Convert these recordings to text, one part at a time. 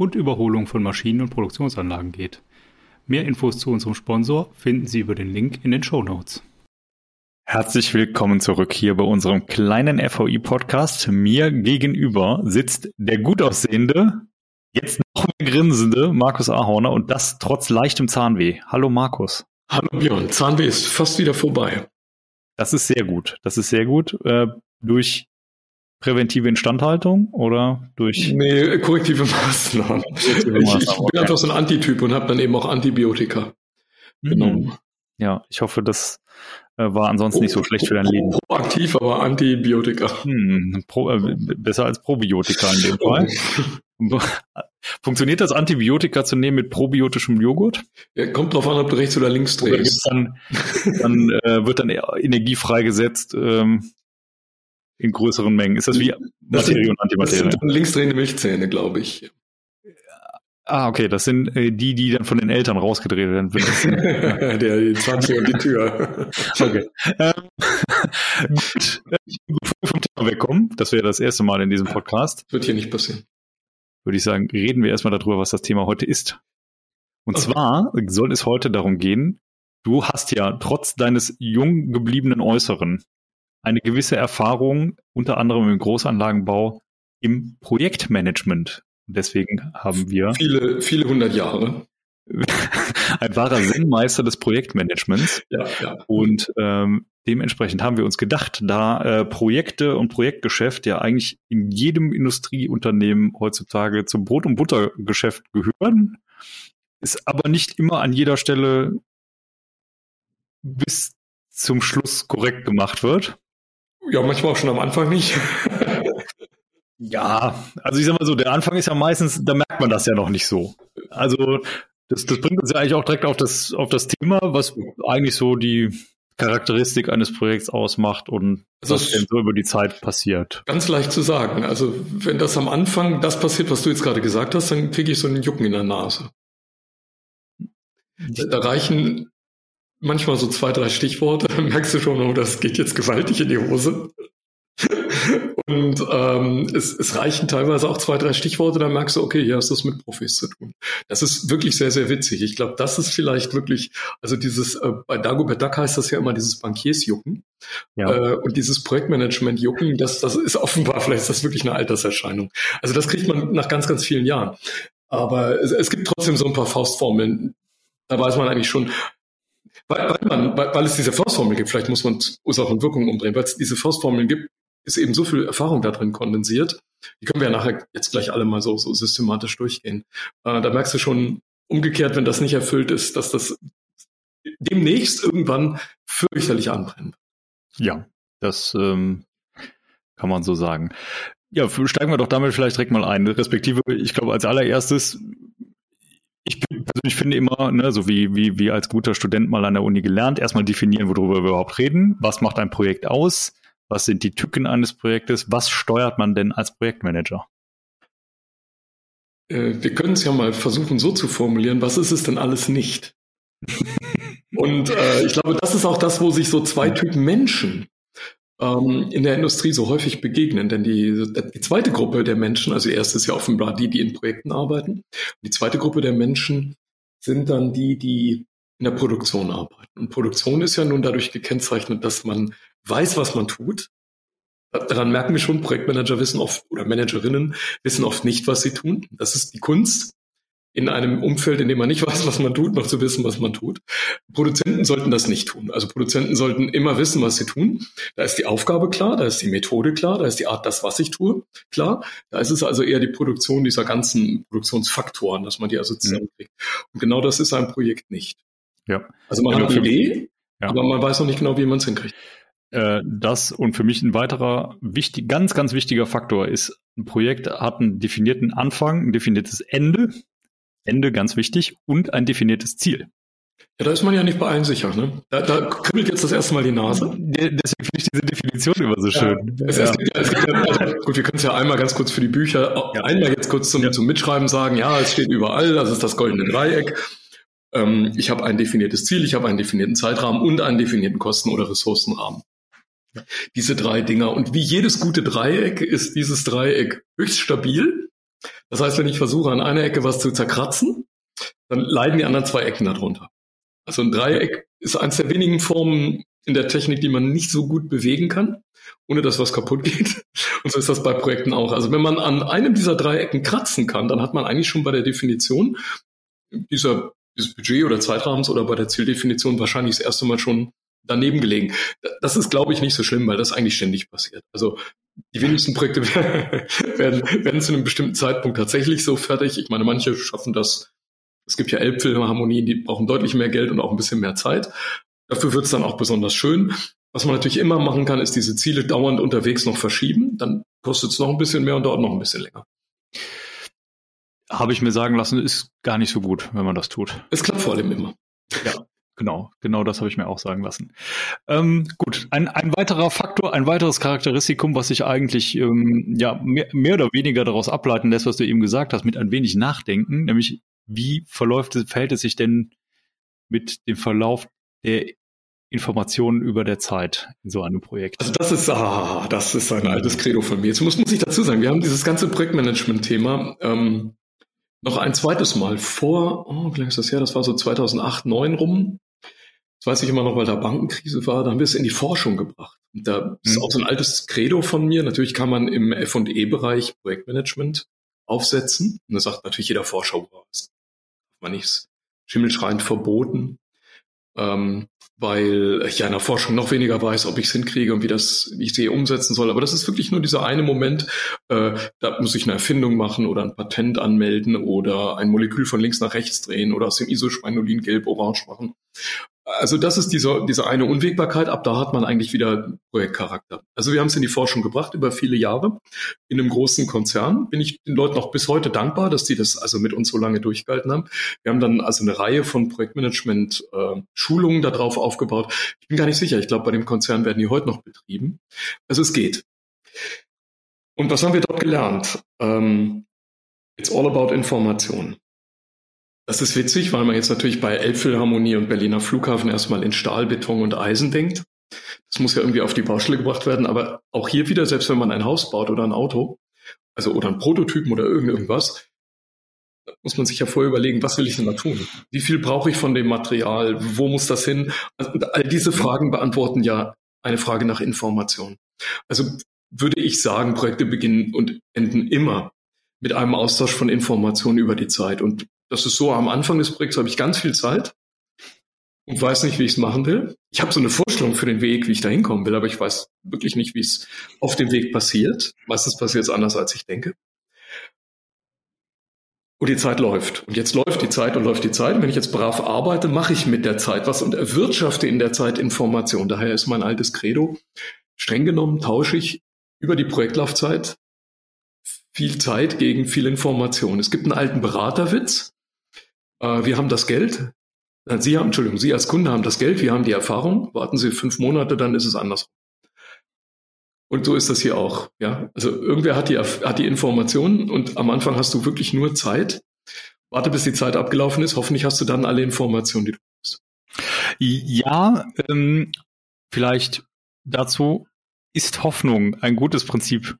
und Überholung von Maschinen und Produktionsanlagen geht. Mehr Infos zu unserem Sponsor finden Sie über den Link in den Show Notes. Herzlich willkommen zurück hier bei unserem kleinen FVI-Podcast. Mir gegenüber sitzt der gut aussehende, jetzt noch mehr grinsende Markus Ahorner und das trotz leichtem Zahnweh. Hallo Markus. Hallo Björn, Zahnweh ist fast wieder vorbei. Das ist sehr gut. Das ist sehr gut. Äh, durch präventive Instandhaltung oder durch? Nee, korrektive Maßnahmen. Korrektive Maßnahmen. Ich, ich, bin okay. einfach so ein Antityp und habe dann eben auch Antibiotika mhm. genommen. Ja, ich hoffe, das äh, war ansonsten nicht so schlecht für dein Leben. Proaktiv, aber Antibiotika. Hm, pro, äh, besser als Probiotika in dem Fall. Funktioniert das Antibiotika zu nehmen mit probiotischem Joghurt? Ja, kommt drauf an, ob du rechts oder links drehst. Dann, dann äh, wird dann Energie freigesetzt ähm, in größeren Mengen. Ist das wie das Materie sind, und Antimaterie? Das sind linksdrehende Milchzähne, glaube ich. Ah, okay, das sind äh, die, die dann von den Eltern rausgedreht werden. Der die 20 und die Tür. okay. Ähm, gut, bin gut vom Thema wegkommen. Das wäre das erste Mal in diesem Podcast. Wird hier nicht passieren würde ich sagen, reden wir erstmal darüber, was das Thema heute ist. Und okay. zwar soll es heute darum gehen, du hast ja trotz deines jung gebliebenen Äußeren eine gewisse Erfahrung, unter anderem im Großanlagenbau, im Projektmanagement. Deswegen haben wir viele, viele hundert Jahre ein wahrer Sinnmeister des Projektmanagements. Ja, ja. Und ähm, dementsprechend haben wir uns gedacht, da äh, Projekte und Projektgeschäft ja eigentlich in jedem Industrieunternehmen heutzutage zum Brot- und Buttergeschäft gehören, ist aber nicht immer an jeder Stelle bis zum Schluss korrekt gemacht wird. Ja, manchmal auch schon am Anfang nicht. Ja, also ich sag mal so, der Anfang ist ja meistens, da merkt man das ja noch nicht so. Also das, das bringt uns ja eigentlich auch direkt auf das, auf das Thema, was eigentlich so die Charakteristik eines Projekts ausmacht und also was denn so über die Zeit passiert. Ganz leicht zu sagen. Also wenn das am Anfang das passiert, was du jetzt gerade gesagt hast, dann kriege ich so einen Jucken in der Nase. Da reichen manchmal so zwei, drei Stichworte, dann merkst du schon, oh, das geht jetzt gewaltig in die Hose. Und ähm, es, es reichen teilweise auch zwei, drei Stichworte, dann merkst du, okay, hier hast du es mit Profis zu tun. Das ist wirklich sehr, sehr witzig. Ich glaube, das ist vielleicht wirklich, also dieses, äh, bei Dagobert Duck heißt das ja immer dieses Bankiersjucken. Ja. Äh, und dieses Projektmanagement-Jucken, das, das ist offenbar, vielleicht ist das wirklich eine Alterserscheinung. Also das kriegt man nach ganz, ganz vielen Jahren. Aber es, es gibt trotzdem so ein paar Faustformeln. Da weiß man eigentlich schon, weil, weil, man, weil, weil es diese Faustformel gibt, vielleicht muss man Ursache und Wirkung umdrehen, weil es diese Faustformeln gibt, ist eben so viel Erfahrung da drin kondensiert. Die können wir ja nachher jetzt gleich alle mal so, so systematisch durchgehen. Äh, da merkst du schon umgekehrt, wenn das nicht erfüllt ist, dass das demnächst irgendwann fürchterlich anbrennt. Ja, das ähm, kann man so sagen. Ja, steigen wir doch damit vielleicht direkt mal ein. Respektive, ich glaube, als allererstes, ich persönlich finde immer, ne, so wie, wie, wie als guter Student mal an der Uni gelernt, erstmal definieren, worüber wir überhaupt reden. Was macht ein Projekt aus? Was sind die Tücken eines Projektes? Was steuert man denn als Projektmanager? Äh, wir können es ja mal versuchen so zu formulieren, was ist es denn alles nicht? Und äh, ich glaube, das ist auch das, wo sich so zwei Typen Menschen ähm, in der Industrie so häufig begegnen. Denn die, die zweite Gruppe der Menschen, also die erste ist ja offenbar die, die in Projekten arbeiten. Und die zweite Gruppe der Menschen sind dann die, die in der Produktion arbeiten. Und Produktion ist ja nun dadurch gekennzeichnet, dass man weiß, was man tut. Daran merken wir schon, Projektmanager wissen oft oder Managerinnen wissen oft nicht, was sie tun. Das ist die Kunst, in einem Umfeld, in dem man nicht weiß, was man tut, noch zu wissen, was man tut. Produzenten sollten das nicht tun. Also Produzenten sollten immer wissen, was sie tun. Da ist die Aufgabe klar, da ist die Methode klar, da ist die Art, das, was ich tue, klar. Da ist es also eher die Produktion dieser ganzen Produktionsfaktoren, dass man die also zusammenkriegt. Und genau das ist ein Projekt nicht. Ja. Also man ja, hat eine Idee, ja. aber man weiß noch nicht genau, wie man es hinkriegt. Äh, das und für mich ein weiterer wichtig, ganz, ganz wichtiger Faktor ist, ein Projekt hat einen definierten Anfang, ein definiertes Ende. Ende ganz wichtig und ein definiertes Ziel. Ja, da ist man ja nicht bei allen sicher. Ne? Da, da kribbelt jetzt das erste Mal die Nase. Deswegen finde ich diese Definition immer so schön. Ja, es, ja. Es gibt es gibt also, gut, wir können es ja einmal ganz kurz für die Bücher, ja. einmal jetzt kurz zum, zum Mitschreiben sagen, ja, es steht überall, das ist das goldene Dreieck. Ähm, ich habe ein definiertes Ziel, ich habe einen definierten Zeitrahmen und einen definierten Kosten- oder Ressourcenrahmen. Diese drei Dinger. Und wie jedes gute Dreieck ist dieses Dreieck höchst stabil. Das heißt, wenn ich versuche, an einer Ecke was zu zerkratzen, dann leiden die anderen zwei Ecken darunter. Also ein Dreieck ist eines der wenigen Formen in der Technik, die man nicht so gut bewegen kann, ohne dass was kaputt geht. Und so ist das bei Projekten auch. Also wenn man an einem dieser Dreiecken kratzen kann, dann hat man eigentlich schon bei der Definition dieser, dieses Budget oder Zeitrahmens oder bei der Zieldefinition wahrscheinlich das erste Mal schon daneben gelegen. Das ist, glaube ich, nicht so schlimm, weil das eigentlich ständig passiert. Also die wenigsten Projekte werden, werden zu einem bestimmten Zeitpunkt tatsächlich so fertig. Ich meine, manche schaffen das es gibt ja Elbphilharmonien, die brauchen deutlich mehr Geld und auch ein bisschen mehr Zeit. Dafür wird es dann auch besonders schön. Was man natürlich immer machen kann, ist diese Ziele dauernd unterwegs noch verschieben. Dann kostet es noch ein bisschen mehr und dauert noch ein bisschen länger. Habe ich mir sagen lassen, ist gar nicht so gut, wenn man das tut. Es klappt vor allem immer. Ja, genau. Genau das habe ich mir auch sagen lassen. Ähm, gut, ein, ein weiterer Faktor, ein weiteres Charakteristikum, was sich eigentlich ähm, ja mehr, mehr oder weniger daraus ableiten lässt, was du eben gesagt hast, mit ein wenig Nachdenken, nämlich wie verläuft, verhält es sich denn mit dem Verlauf der Informationen über der Zeit in so einem Projekt? Also das ist, ah, das ist ein altes Credo von mir. Jetzt muss, muss ich dazu sagen, wir haben dieses ganze Projektmanagement-Thema ähm, noch ein zweites Mal vor, oh, wie lange ist das her? Das war so 2008, 2009 rum. Das weiß ich immer noch, weil da Bankenkrise war. Da haben wir es in die Forschung gebracht. Und da ist mhm. auch so ein altes Credo von mir. Natürlich kann man im F&E-Bereich Projektmanagement aufsetzen. Und da sagt natürlich jeder Forscher, das man nicht schimmelschreiend verboten, ähm, weil ich ja in der Forschung noch weniger weiß, ob ich es hinkriege und wie das, wie ich sie umsetzen soll. Aber das ist wirklich nur dieser eine Moment, äh, da muss ich eine Erfindung machen oder ein Patent anmelden oder ein Molekül von links nach rechts drehen oder aus dem Isospinolin gelb-orange machen. Also das ist diese, diese eine Unwägbarkeit. Ab da hat man eigentlich wieder Projektcharakter. Also wir haben es in die Forschung gebracht über viele Jahre. In einem großen Konzern bin ich den Leuten auch bis heute dankbar, dass die das also mit uns so lange durchgehalten haben. Wir haben dann also eine Reihe von Projektmanagement-Schulungen äh, darauf aufgebaut. Ich bin gar nicht sicher. Ich glaube, bei dem Konzern werden die heute noch betrieben. Also es geht. Und was haben wir dort gelernt? Ähm, it's all about Information. Das ist witzig, weil man jetzt natürlich bei Elbphilharmonie und Berliner Flughafen erstmal in Stahl, Beton und Eisen denkt. Das muss ja irgendwie auf die Baustelle gebracht werden. Aber auch hier wieder, selbst wenn man ein Haus baut oder ein Auto, also oder ein Prototypen oder irgend irgendwas, muss man sich ja vorher überlegen, was will ich denn da tun? Wie viel brauche ich von dem Material? Wo muss das hin? Also all diese Fragen beantworten ja eine Frage nach Information. Also würde ich sagen, Projekte beginnen und enden immer mit einem Austausch von Informationen über die Zeit. Und das ist so, am Anfang des Projekts habe ich ganz viel Zeit und weiß nicht, wie ich es machen will. Ich habe so eine Vorstellung für den Weg, wie ich da hinkommen will, aber ich weiß wirklich nicht, wie es auf dem Weg passiert. Meistens passiert es anders, als ich denke. Und die Zeit läuft. Und jetzt läuft die Zeit und läuft die Zeit. Und wenn ich jetzt brav arbeite, mache ich mit der Zeit was und erwirtschafte in der Zeit Information. Daher ist mein altes Credo, streng genommen tausche ich über die Projektlaufzeit viel Zeit gegen viel Information. Es gibt einen alten Beraterwitz. Äh, wir haben das Geld. Äh, Sie haben, Entschuldigung, Sie als Kunde haben das Geld, wir haben die Erfahrung. Warten Sie fünf Monate, dann ist es andersrum. Und so ist das hier auch. Ja, also irgendwer hat die, hat die Informationen und am Anfang hast du wirklich nur Zeit. Warte, bis die Zeit abgelaufen ist. Hoffentlich hast du dann alle Informationen, die du brauchst. Ja, ähm, vielleicht dazu ist Hoffnung ein gutes Prinzip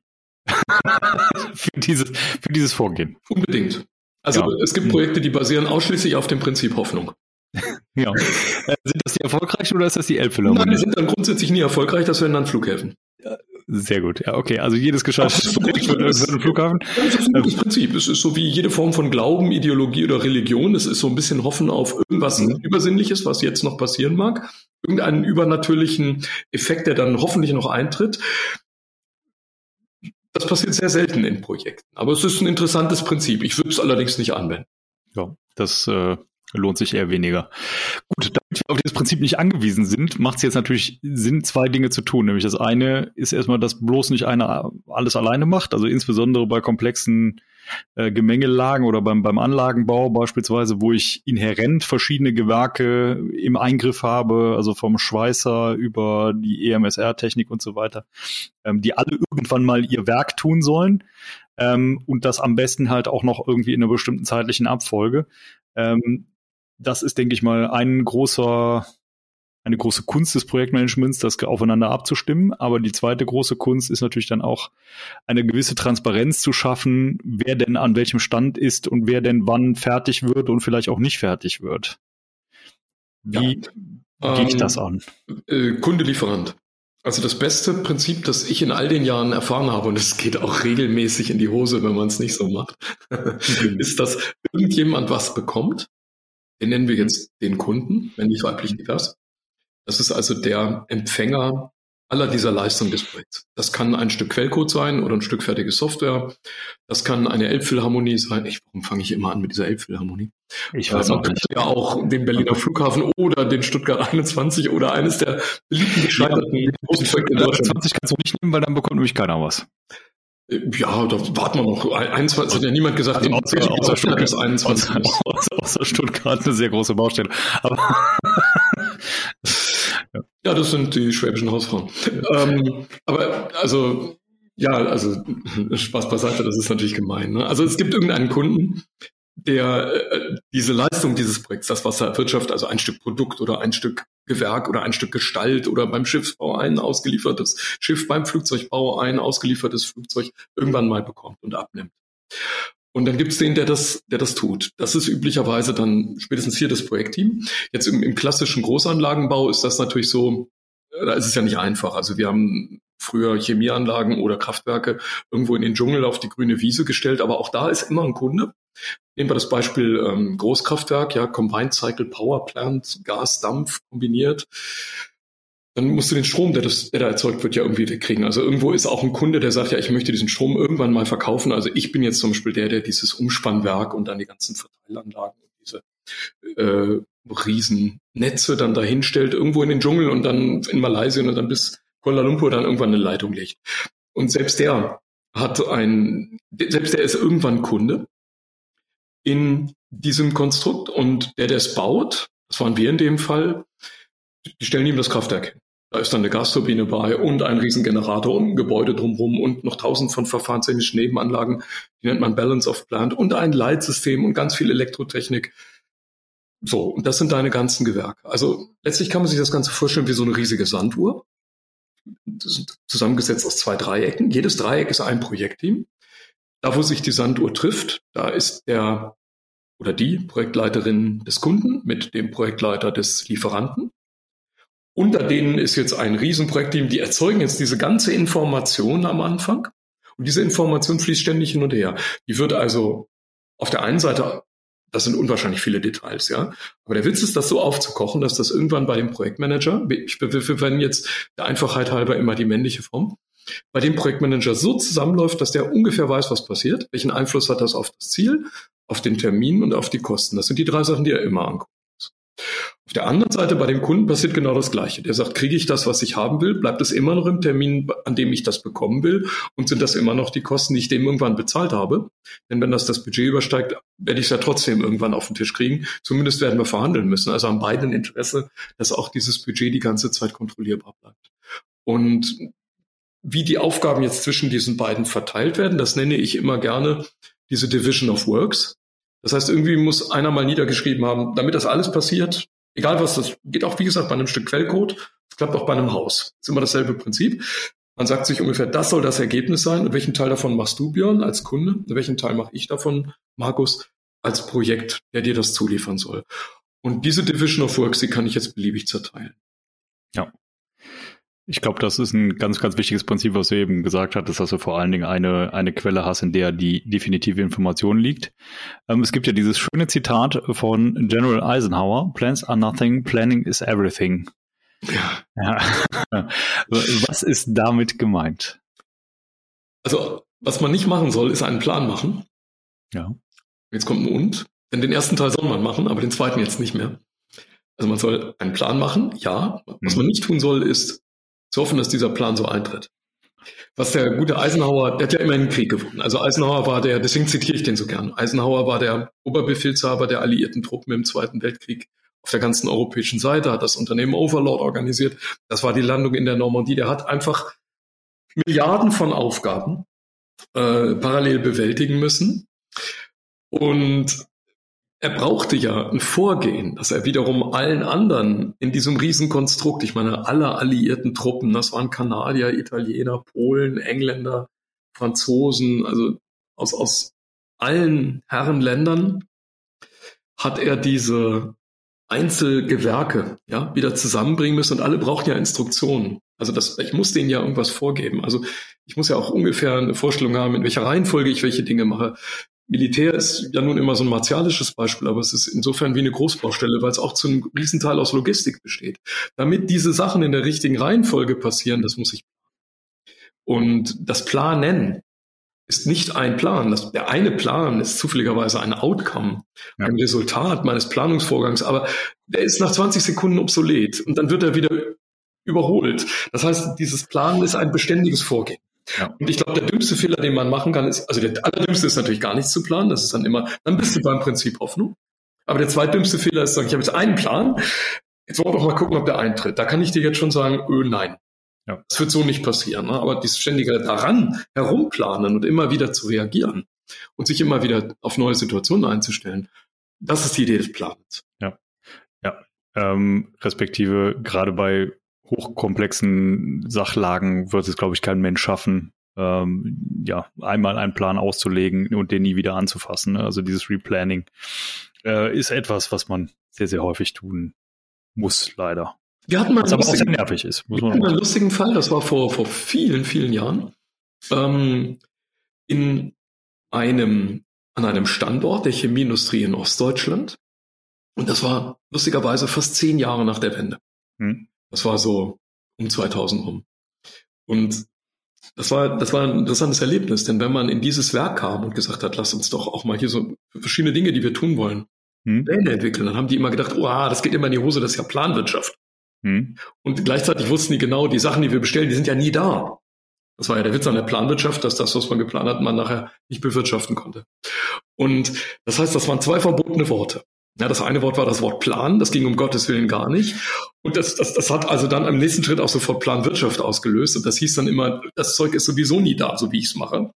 für, dieses, für dieses Vorgehen. Unbedingt. Also ja. es gibt Projekte, die basieren ausschließlich auf dem Prinzip Hoffnung. ja. Äh, sind das die erfolgreichen oder ist das die Elbphilharmonie? Nein, die sind dann grundsätzlich nie erfolgreich, das wären dann Flughäfen. Sehr gut, ja, okay. Also jedes gescheiterte Projekt wird ein Flughafen. Das ist ein gutes Prinzip. Es ist so wie jede Form von Glauben, Ideologie oder Religion. Es ist so ein bisschen Hoffen auf irgendwas mhm. Übersinnliches, was jetzt noch passieren mag. Irgendeinen übernatürlichen Effekt, der dann hoffentlich noch eintritt. Das passiert sehr selten in Projekten. Aber es ist ein interessantes Prinzip. Ich würde es allerdings nicht anwenden. Ja, das äh, lohnt sich eher weniger. Gut, damit wir auf dieses Prinzip nicht angewiesen sind, macht es jetzt natürlich Sinn, zwei Dinge zu tun. Nämlich das eine ist erstmal, dass bloß nicht einer alles alleine macht. Also insbesondere bei komplexen äh, Gemengelagen oder beim, beim Anlagenbau beispielsweise, wo ich inhärent verschiedene Gewerke im Eingriff habe, also vom Schweißer über die EMSR-Technik und so weiter, ähm, die alle irgendwann mal ihr Werk tun sollen ähm, und das am besten halt auch noch irgendwie in einer bestimmten zeitlichen Abfolge. Ähm, das ist, denke ich mal, ein großer eine große Kunst des Projektmanagements, das aufeinander abzustimmen. Aber die zweite große Kunst ist natürlich dann auch eine gewisse Transparenz zu schaffen, wer denn an welchem Stand ist und wer denn wann fertig wird und vielleicht auch nicht fertig wird. Wie ja. gehe ich ähm, das an? Äh, Kunde Lieferant. Also das beste Prinzip, das ich in all den Jahren erfahren habe, und es geht auch regelmäßig in die Hose, wenn man es nicht so macht, ist, dass irgendjemand was bekommt. Den nennen wir jetzt den Kunden, wenn nicht weiblich divers. Das ist also der Empfänger aller dieser Leistungen des Projekts. Das kann ein Stück Quellcode sein oder ein Stück fertige Software. Das kann eine Elbphilharmonie sein. Ich, warum fange ich immer an mit dieser Elbphilharmonie? Ich weiß äh, auch nicht. Ja, auch den Berliner Flughafen oder den Stuttgart 21 oder eines der beliebten gescheiterten ja, großen Projekte in Deutschland. 20 kannst du nicht nehmen, weil dann bekommt nämlich keiner was. Ja, da warten wir noch. 21 hat ja niemand gesagt, also außer, außer, Stuttgart, ist 21. Außer, außer Stuttgart eine sehr große Baustelle. Aber Ja, das sind die schwäbischen Hausfrauen. ähm, aber also, ja, also Spaß beiseite, das ist natürlich gemein. Ne? Also es gibt irgendeinen Kunden, der äh, diese Leistung dieses Projekts, das was er erwirtschaftet, also ein Stück Produkt oder ein Stück Gewerk oder ein Stück Gestalt oder beim Schiffsbau ein ausgeliefertes Schiff, beim Flugzeugbau ein ausgeliefertes Flugzeug irgendwann mal bekommt und abnimmt. Und dann gibt es den, der das, der das tut. Das ist üblicherweise dann spätestens hier das Projektteam. Jetzt im, im klassischen Großanlagenbau ist das natürlich so, äh, da ist es ja nicht einfach. Also wir haben früher Chemieanlagen oder Kraftwerke irgendwo in den Dschungel auf die grüne Wiese gestellt, aber auch da ist immer ein Kunde. Nehmen wir das Beispiel ähm, Großkraftwerk, ja, Combined Cycle Power Plant, Gas, Dampf kombiniert dann musst du den Strom, der, das, der da erzeugt wird, ja irgendwie wegkriegen. Also irgendwo ist auch ein Kunde, der sagt, ja, ich möchte diesen Strom irgendwann mal verkaufen. Also ich bin jetzt zum Beispiel der, der dieses Umspannwerk und dann die ganzen Verteilanlagen und diese äh, Riesennetze dann dahinstellt, irgendwo in den Dschungel und dann in Malaysia und dann bis Kuala Lumpur dann irgendwann eine Leitung legt. Und selbst der hat ein, selbst der ist irgendwann Kunde in diesem Konstrukt und der, der es baut, das waren wir in dem Fall, die stellen ihm das Kraftwerk hin. Da ist dann eine Gasturbine bei und ein Riesengenerator und ein Gebäude drumherum und noch tausend von verfahrenstechnischen Nebenanlagen, die nennt man Balance of Plant und ein Leitsystem und ganz viel Elektrotechnik. So, und das sind deine ganzen Gewerke. Also letztlich kann man sich das Ganze vorstellen wie so eine riesige Sanduhr. Zusammengesetzt aus zwei Dreiecken. Jedes Dreieck ist ein Projektteam. Da, wo sich die Sanduhr trifft, da ist der oder die Projektleiterin des Kunden mit dem Projektleiter des Lieferanten. Unter denen ist jetzt ein Riesenprojektteam, die erzeugen jetzt diese ganze Information am Anfang. Und diese Information fließt ständig hin und her. Die wird also auf der einen Seite, das sind unwahrscheinlich viele Details, ja. Aber der Witz ist, das so aufzukochen, dass das irgendwann bei dem Projektmanager, ich verwende jetzt der Einfachheit halber immer die männliche Form, bei dem Projektmanager so zusammenläuft, dass der ungefähr weiß, was passiert, welchen Einfluss hat das auf das Ziel, auf den Termin und auf die Kosten. Das sind die drei Sachen, die er immer anguckt. Auf der anderen Seite bei dem Kunden passiert genau das Gleiche. Der sagt, kriege ich das, was ich haben will? Bleibt es immer noch im Termin, an dem ich das bekommen will? Und sind das immer noch die Kosten, die ich dem irgendwann bezahlt habe? Denn wenn das das Budget übersteigt, werde ich es ja trotzdem irgendwann auf den Tisch kriegen. Zumindest werden wir verhandeln müssen. Also haben beiden Interesse, dass auch dieses Budget die ganze Zeit kontrollierbar bleibt. Und wie die Aufgaben jetzt zwischen diesen beiden verteilt werden, das nenne ich immer gerne diese Division of Works. Das heißt, irgendwie muss einer mal niedergeschrieben haben, damit das alles passiert, egal was das geht auch, wie gesagt, bei einem Stück Quellcode, es klappt auch bei einem Haus. Das ist immer dasselbe Prinzip. Man sagt sich ungefähr, das soll das Ergebnis sein. Und welchen Teil davon machst du, Björn, als Kunde? Und welchen Teil mache ich davon, Markus, als Projekt, der dir das zuliefern soll? Und diese Division of Works, die kann ich jetzt beliebig zerteilen. Ja. Ich glaube, das ist ein ganz, ganz wichtiges Prinzip, was du eben gesagt hattest, dass du vor allen Dingen eine, eine Quelle hast, in der die definitive Information liegt. Ähm, es gibt ja dieses schöne Zitat von General Eisenhower, Plans are nothing, planning is everything. Ja. ja. was ist damit gemeint? Also, was man nicht machen soll, ist einen Plan machen. Ja. Jetzt kommt ein Und. Denn den ersten Teil soll man machen, aber den zweiten jetzt nicht mehr. Also man soll einen Plan machen, ja. Was mhm. man nicht tun soll, ist zu hoffen, dass dieser Plan so eintritt. Was der gute Eisenhower, der hat ja immer einen Krieg gewonnen. Also Eisenhower war der, deswegen zitiere ich den so gern. Eisenhower war der Oberbefehlshaber der alliierten Truppen im Zweiten Weltkrieg auf der ganzen europäischen Seite, hat das Unternehmen Overlord organisiert. Das war die Landung in der Normandie. Der hat einfach Milliarden von Aufgaben äh, parallel bewältigen müssen. Und er brauchte ja ein Vorgehen, dass er wiederum allen anderen in diesem Riesenkonstrukt, ich meine, alle alliierten Truppen, das waren Kanadier, Italiener, Polen, Engländer, Franzosen, also aus, aus allen Herrenländern hat er diese Einzelgewerke ja, wieder zusammenbringen müssen und alle brauchen ja Instruktionen. Also das, ich muss denen ja irgendwas vorgeben. Also ich muss ja auch ungefähr eine Vorstellung haben, in welcher Reihenfolge ich welche Dinge mache. Militär ist ja nun immer so ein martialisches Beispiel, aber es ist insofern wie eine Großbaustelle, weil es auch zu einem Riesenteil aus Logistik besteht. Damit diese Sachen in der richtigen Reihenfolge passieren, das muss ich. Und das Planen ist nicht ein Plan. Das, der eine Plan ist zufälligerweise ein Outcome, ja. ein Resultat meines Planungsvorgangs, aber der ist nach 20 Sekunden obsolet und dann wird er wieder überholt. Das heißt, dieses Planen ist ein beständiges Vorgehen. Ja. Und ich glaube, der dümmste Fehler, den man machen kann, ist, also der allerdümmste ist natürlich gar nichts zu planen. Das ist dann immer, dann bist du beim Prinzip Hoffnung. Aber der zweitdümmste Fehler ist, sagen, ich habe jetzt einen Plan. Jetzt wollen wir doch mal gucken, ob der eintritt. Da kann ich dir jetzt schon sagen, öh, nein. Ja. Das wird so nicht passieren. Ne? Aber dieses ständige daran herumplanen und immer wieder zu reagieren und sich immer wieder auf neue Situationen einzustellen, das ist die Idee des Plans. Ja. Ja. Ähm, respektive gerade bei hochkomplexen Sachlagen wird es, glaube ich, kein Mensch schaffen, ähm, ja, einmal einen Plan auszulegen und den nie wieder anzufassen. Ne? Also dieses Replanning äh, ist etwas, was man sehr, sehr häufig tun muss, leider. Wir hatten mal was aber auch sehr nervig ist. Wir hatten einen lustigen Fall, das war vor, vor vielen, vielen Jahren. Ähm, in einem, an einem Standort der Chemieindustrie in Ostdeutschland. Und das war lustigerweise fast zehn Jahre nach der Wende. Hm. Das war so um 2000 rum. Und das war, das war ein interessantes Erlebnis, denn wenn man in dieses Werk kam und gesagt hat, lass uns doch auch mal hier so verschiedene Dinge, die wir tun wollen, hm. Pläne entwickeln, dann haben die immer gedacht, oh, das geht immer in die Hose, das ist ja Planwirtschaft. Hm. Und gleichzeitig wussten die genau, die Sachen, die wir bestellen, die sind ja nie da. Das war ja der Witz an der Planwirtschaft, dass das, was man geplant hat, man nachher nicht bewirtschaften konnte. Und das heißt, das waren zwei verbotene Worte. Ja, das eine Wort war das Wort Plan, das ging um Gottes Willen gar nicht. Und das, das, das hat also dann am nächsten Schritt auch sofort Planwirtschaft ausgelöst. Und das hieß dann immer, das Zeug ist sowieso nie da, so wie ich es mache.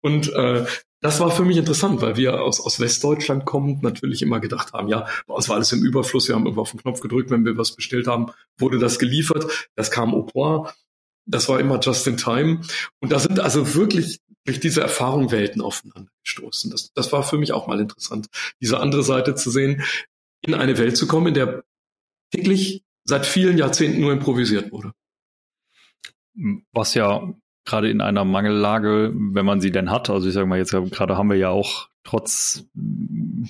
Und äh, das war für mich interessant, weil wir aus, aus Westdeutschland kommend natürlich immer gedacht haben, ja, uns war alles im Überfluss, wir haben irgendwo auf den Knopf gedrückt, wenn wir was bestellt haben, wurde das geliefert, das kam au point, das war immer just in time. Und da sind also wirklich durch diese Erfahrung Welten aufeinander gestoßen. Das, das war für mich auch mal interessant, diese andere Seite zu sehen, in eine Welt zu kommen, in der täglich seit vielen Jahrzehnten nur improvisiert wurde. Was ja gerade in einer Mangellage, wenn man sie denn hat, also ich sage mal jetzt gerade haben wir ja auch trotz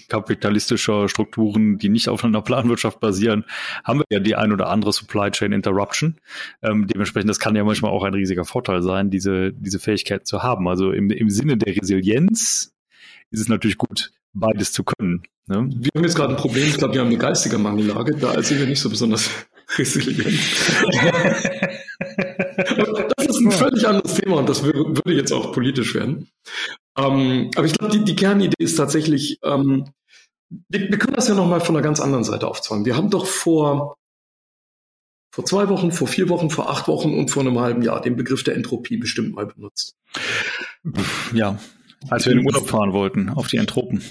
kapitalistischer Strukturen, die nicht auf einer Planwirtschaft basieren, haben wir ja die ein oder andere Supply Chain Interruption. Ähm, dementsprechend, das kann ja manchmal auch ein riesiger Vorteil sein, diese, diese Fähigkeit zu haben. Also im, im Sinne der Resilienz ist es natürlich gut, beides zu können. Ne? Wir haben jetzt gerade ein Problem, ich glaube, wir haben eine geistige Mangellage, da sind wir nicht so besonders resilient. das ist ein völlig anderes Thema und das würde jetzt auch politisch werden. Ähm, aber ich glaube, die, die, Kernidee ist tatsächlich, ähm, wir, wir, können das ja nochmal von einer ganz anderen Seite aufzäumen. Wir haben doch vor, vor zwei Wochen, vor vier Wochen, vor acht Wochen und vor einem halben Jahr den Begriff der Entropie bestimmt mal benutzt. Ja, als wir in den Urlaub fahren wollten, auf die Entropen.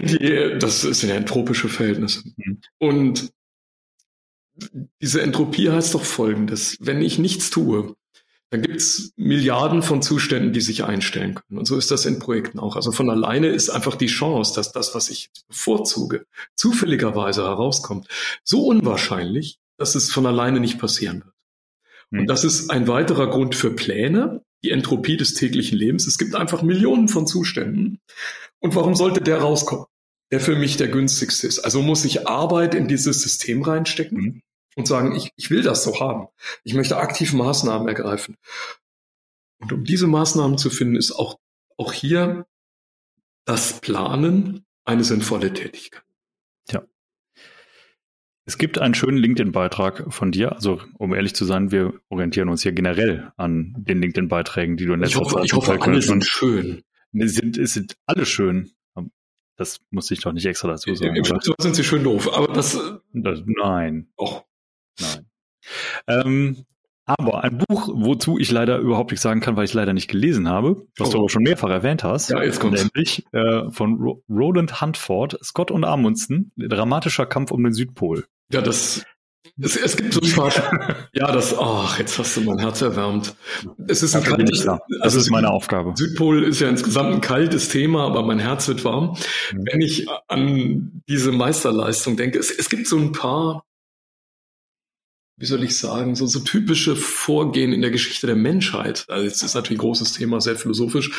Die, das sind ja entropische Verhältnisse. Mhm. Und diese Entropie heißt doch folgendes. Wenn ich nichts tue, dann gibt's Milliarden von Zuständen, die sich einstellen können. Und so ist das in Projekten auch. Also von alleine ist einfach die Chance, dass das, was ich bevorzuge, zufälligerweise herauskommt, so unwahrscheinlich, dass es von alleine nicht passieren wird. Und hm. das ist ein weiterer Grund für Pläne, die Entropie des täglichen Lebens. Es gibt einfach Millionen von Zuständen. Und warum sollte der rauskommen? Der für mich der günstigste ist. Also muss ich Arbeit in dieses System reinstecken. Mhm und sagen, ich, ich will das so haben. Ich möchte aktiv Maßnahmen ergreifen. Und um diese Maßnahmen zu finden, ist auch, auch hier das Planen eine sinnvolle Tätigkeit. Ja. Es gibt einen schönen LinkedIn-Beitrag von dir. Also, um ehrlich zu sein, wir orientieren uns hier generell an den LinkedIn-Beiträgen, die du in letzter Zeit Ich hoffe, alle sind schön. Es sind, es sind alle schön. Das muss ich doch nicht extra dazu sagen. Im Schluss sind sie schön doof, aber das. das nein. Och. Nein. Ähm, aber ein Buch, wozu ich leider überhaupt nicht sagen kann, weil ich es leider nicht gelesen habe, was oh. du aber schon mehrfach erwähnt hast, ja, jetzt kommt's. nämlich äh, von Ro Roland Huntford, Scott und Amundsen, dramatischer Kampf um den Südpol. Ja, das es, es, gibt so ein paar. ja, das. Ach, jetzt hast du mein Herz erwärmt. Es ist ein kaltes. Das also ist meine Aufgabe. Südpol ist ja insgesamt ein kaltes Thema, aber mein Herz wird warm, mhm. wenn ich an diese Meisterleistung denke. Es, es gibt so ein paar wie soll ich sagen, so, so typische Vorgehen in der Geschichte der Menschheit. Also es ist natürlich ein großes Thema, sehr philosophisch,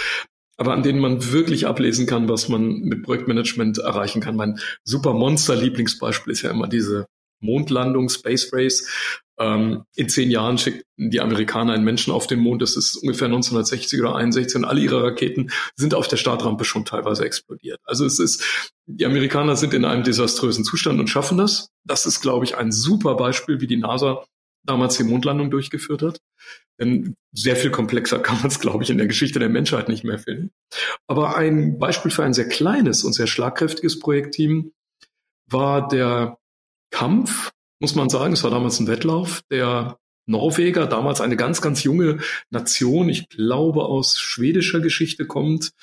aber an denen man wirklich ablesen kann, was man mit Projektmanagement erreichen kann. Mein super Monster-Lieblingsbeispiel ist ja immer diese Mondlandung, Space Race. Ähm, in zehn Jahren schicken die Amerikaner einen Menschen auf den Mond. Das ist ungefähr 1960 oder 61 und alle ihre Raketen sind auf der Startrampe schon teilweise explodiert. Also es ist, die Amerikaner sind in einem desaströsen Zustand und schaffen das. Das ist, glaube ich, ein super Beispiel, wie die NASA damals die Mondlandung durchgeführt hat. Denn sehr viel komplexer kann man es, glaube ich, in der Geschichte der Menschheit nicht mehr finden. Aber ein Beispiel für ein sehr kleines und sehr schlagkräftiges Projektteam war der Kampf, muss man sagen. Es war damals ein Wettlauf der Norweger, damals eine ganz, ganz junge Nation, ich glaube aus schwedischer Geschichte kommt,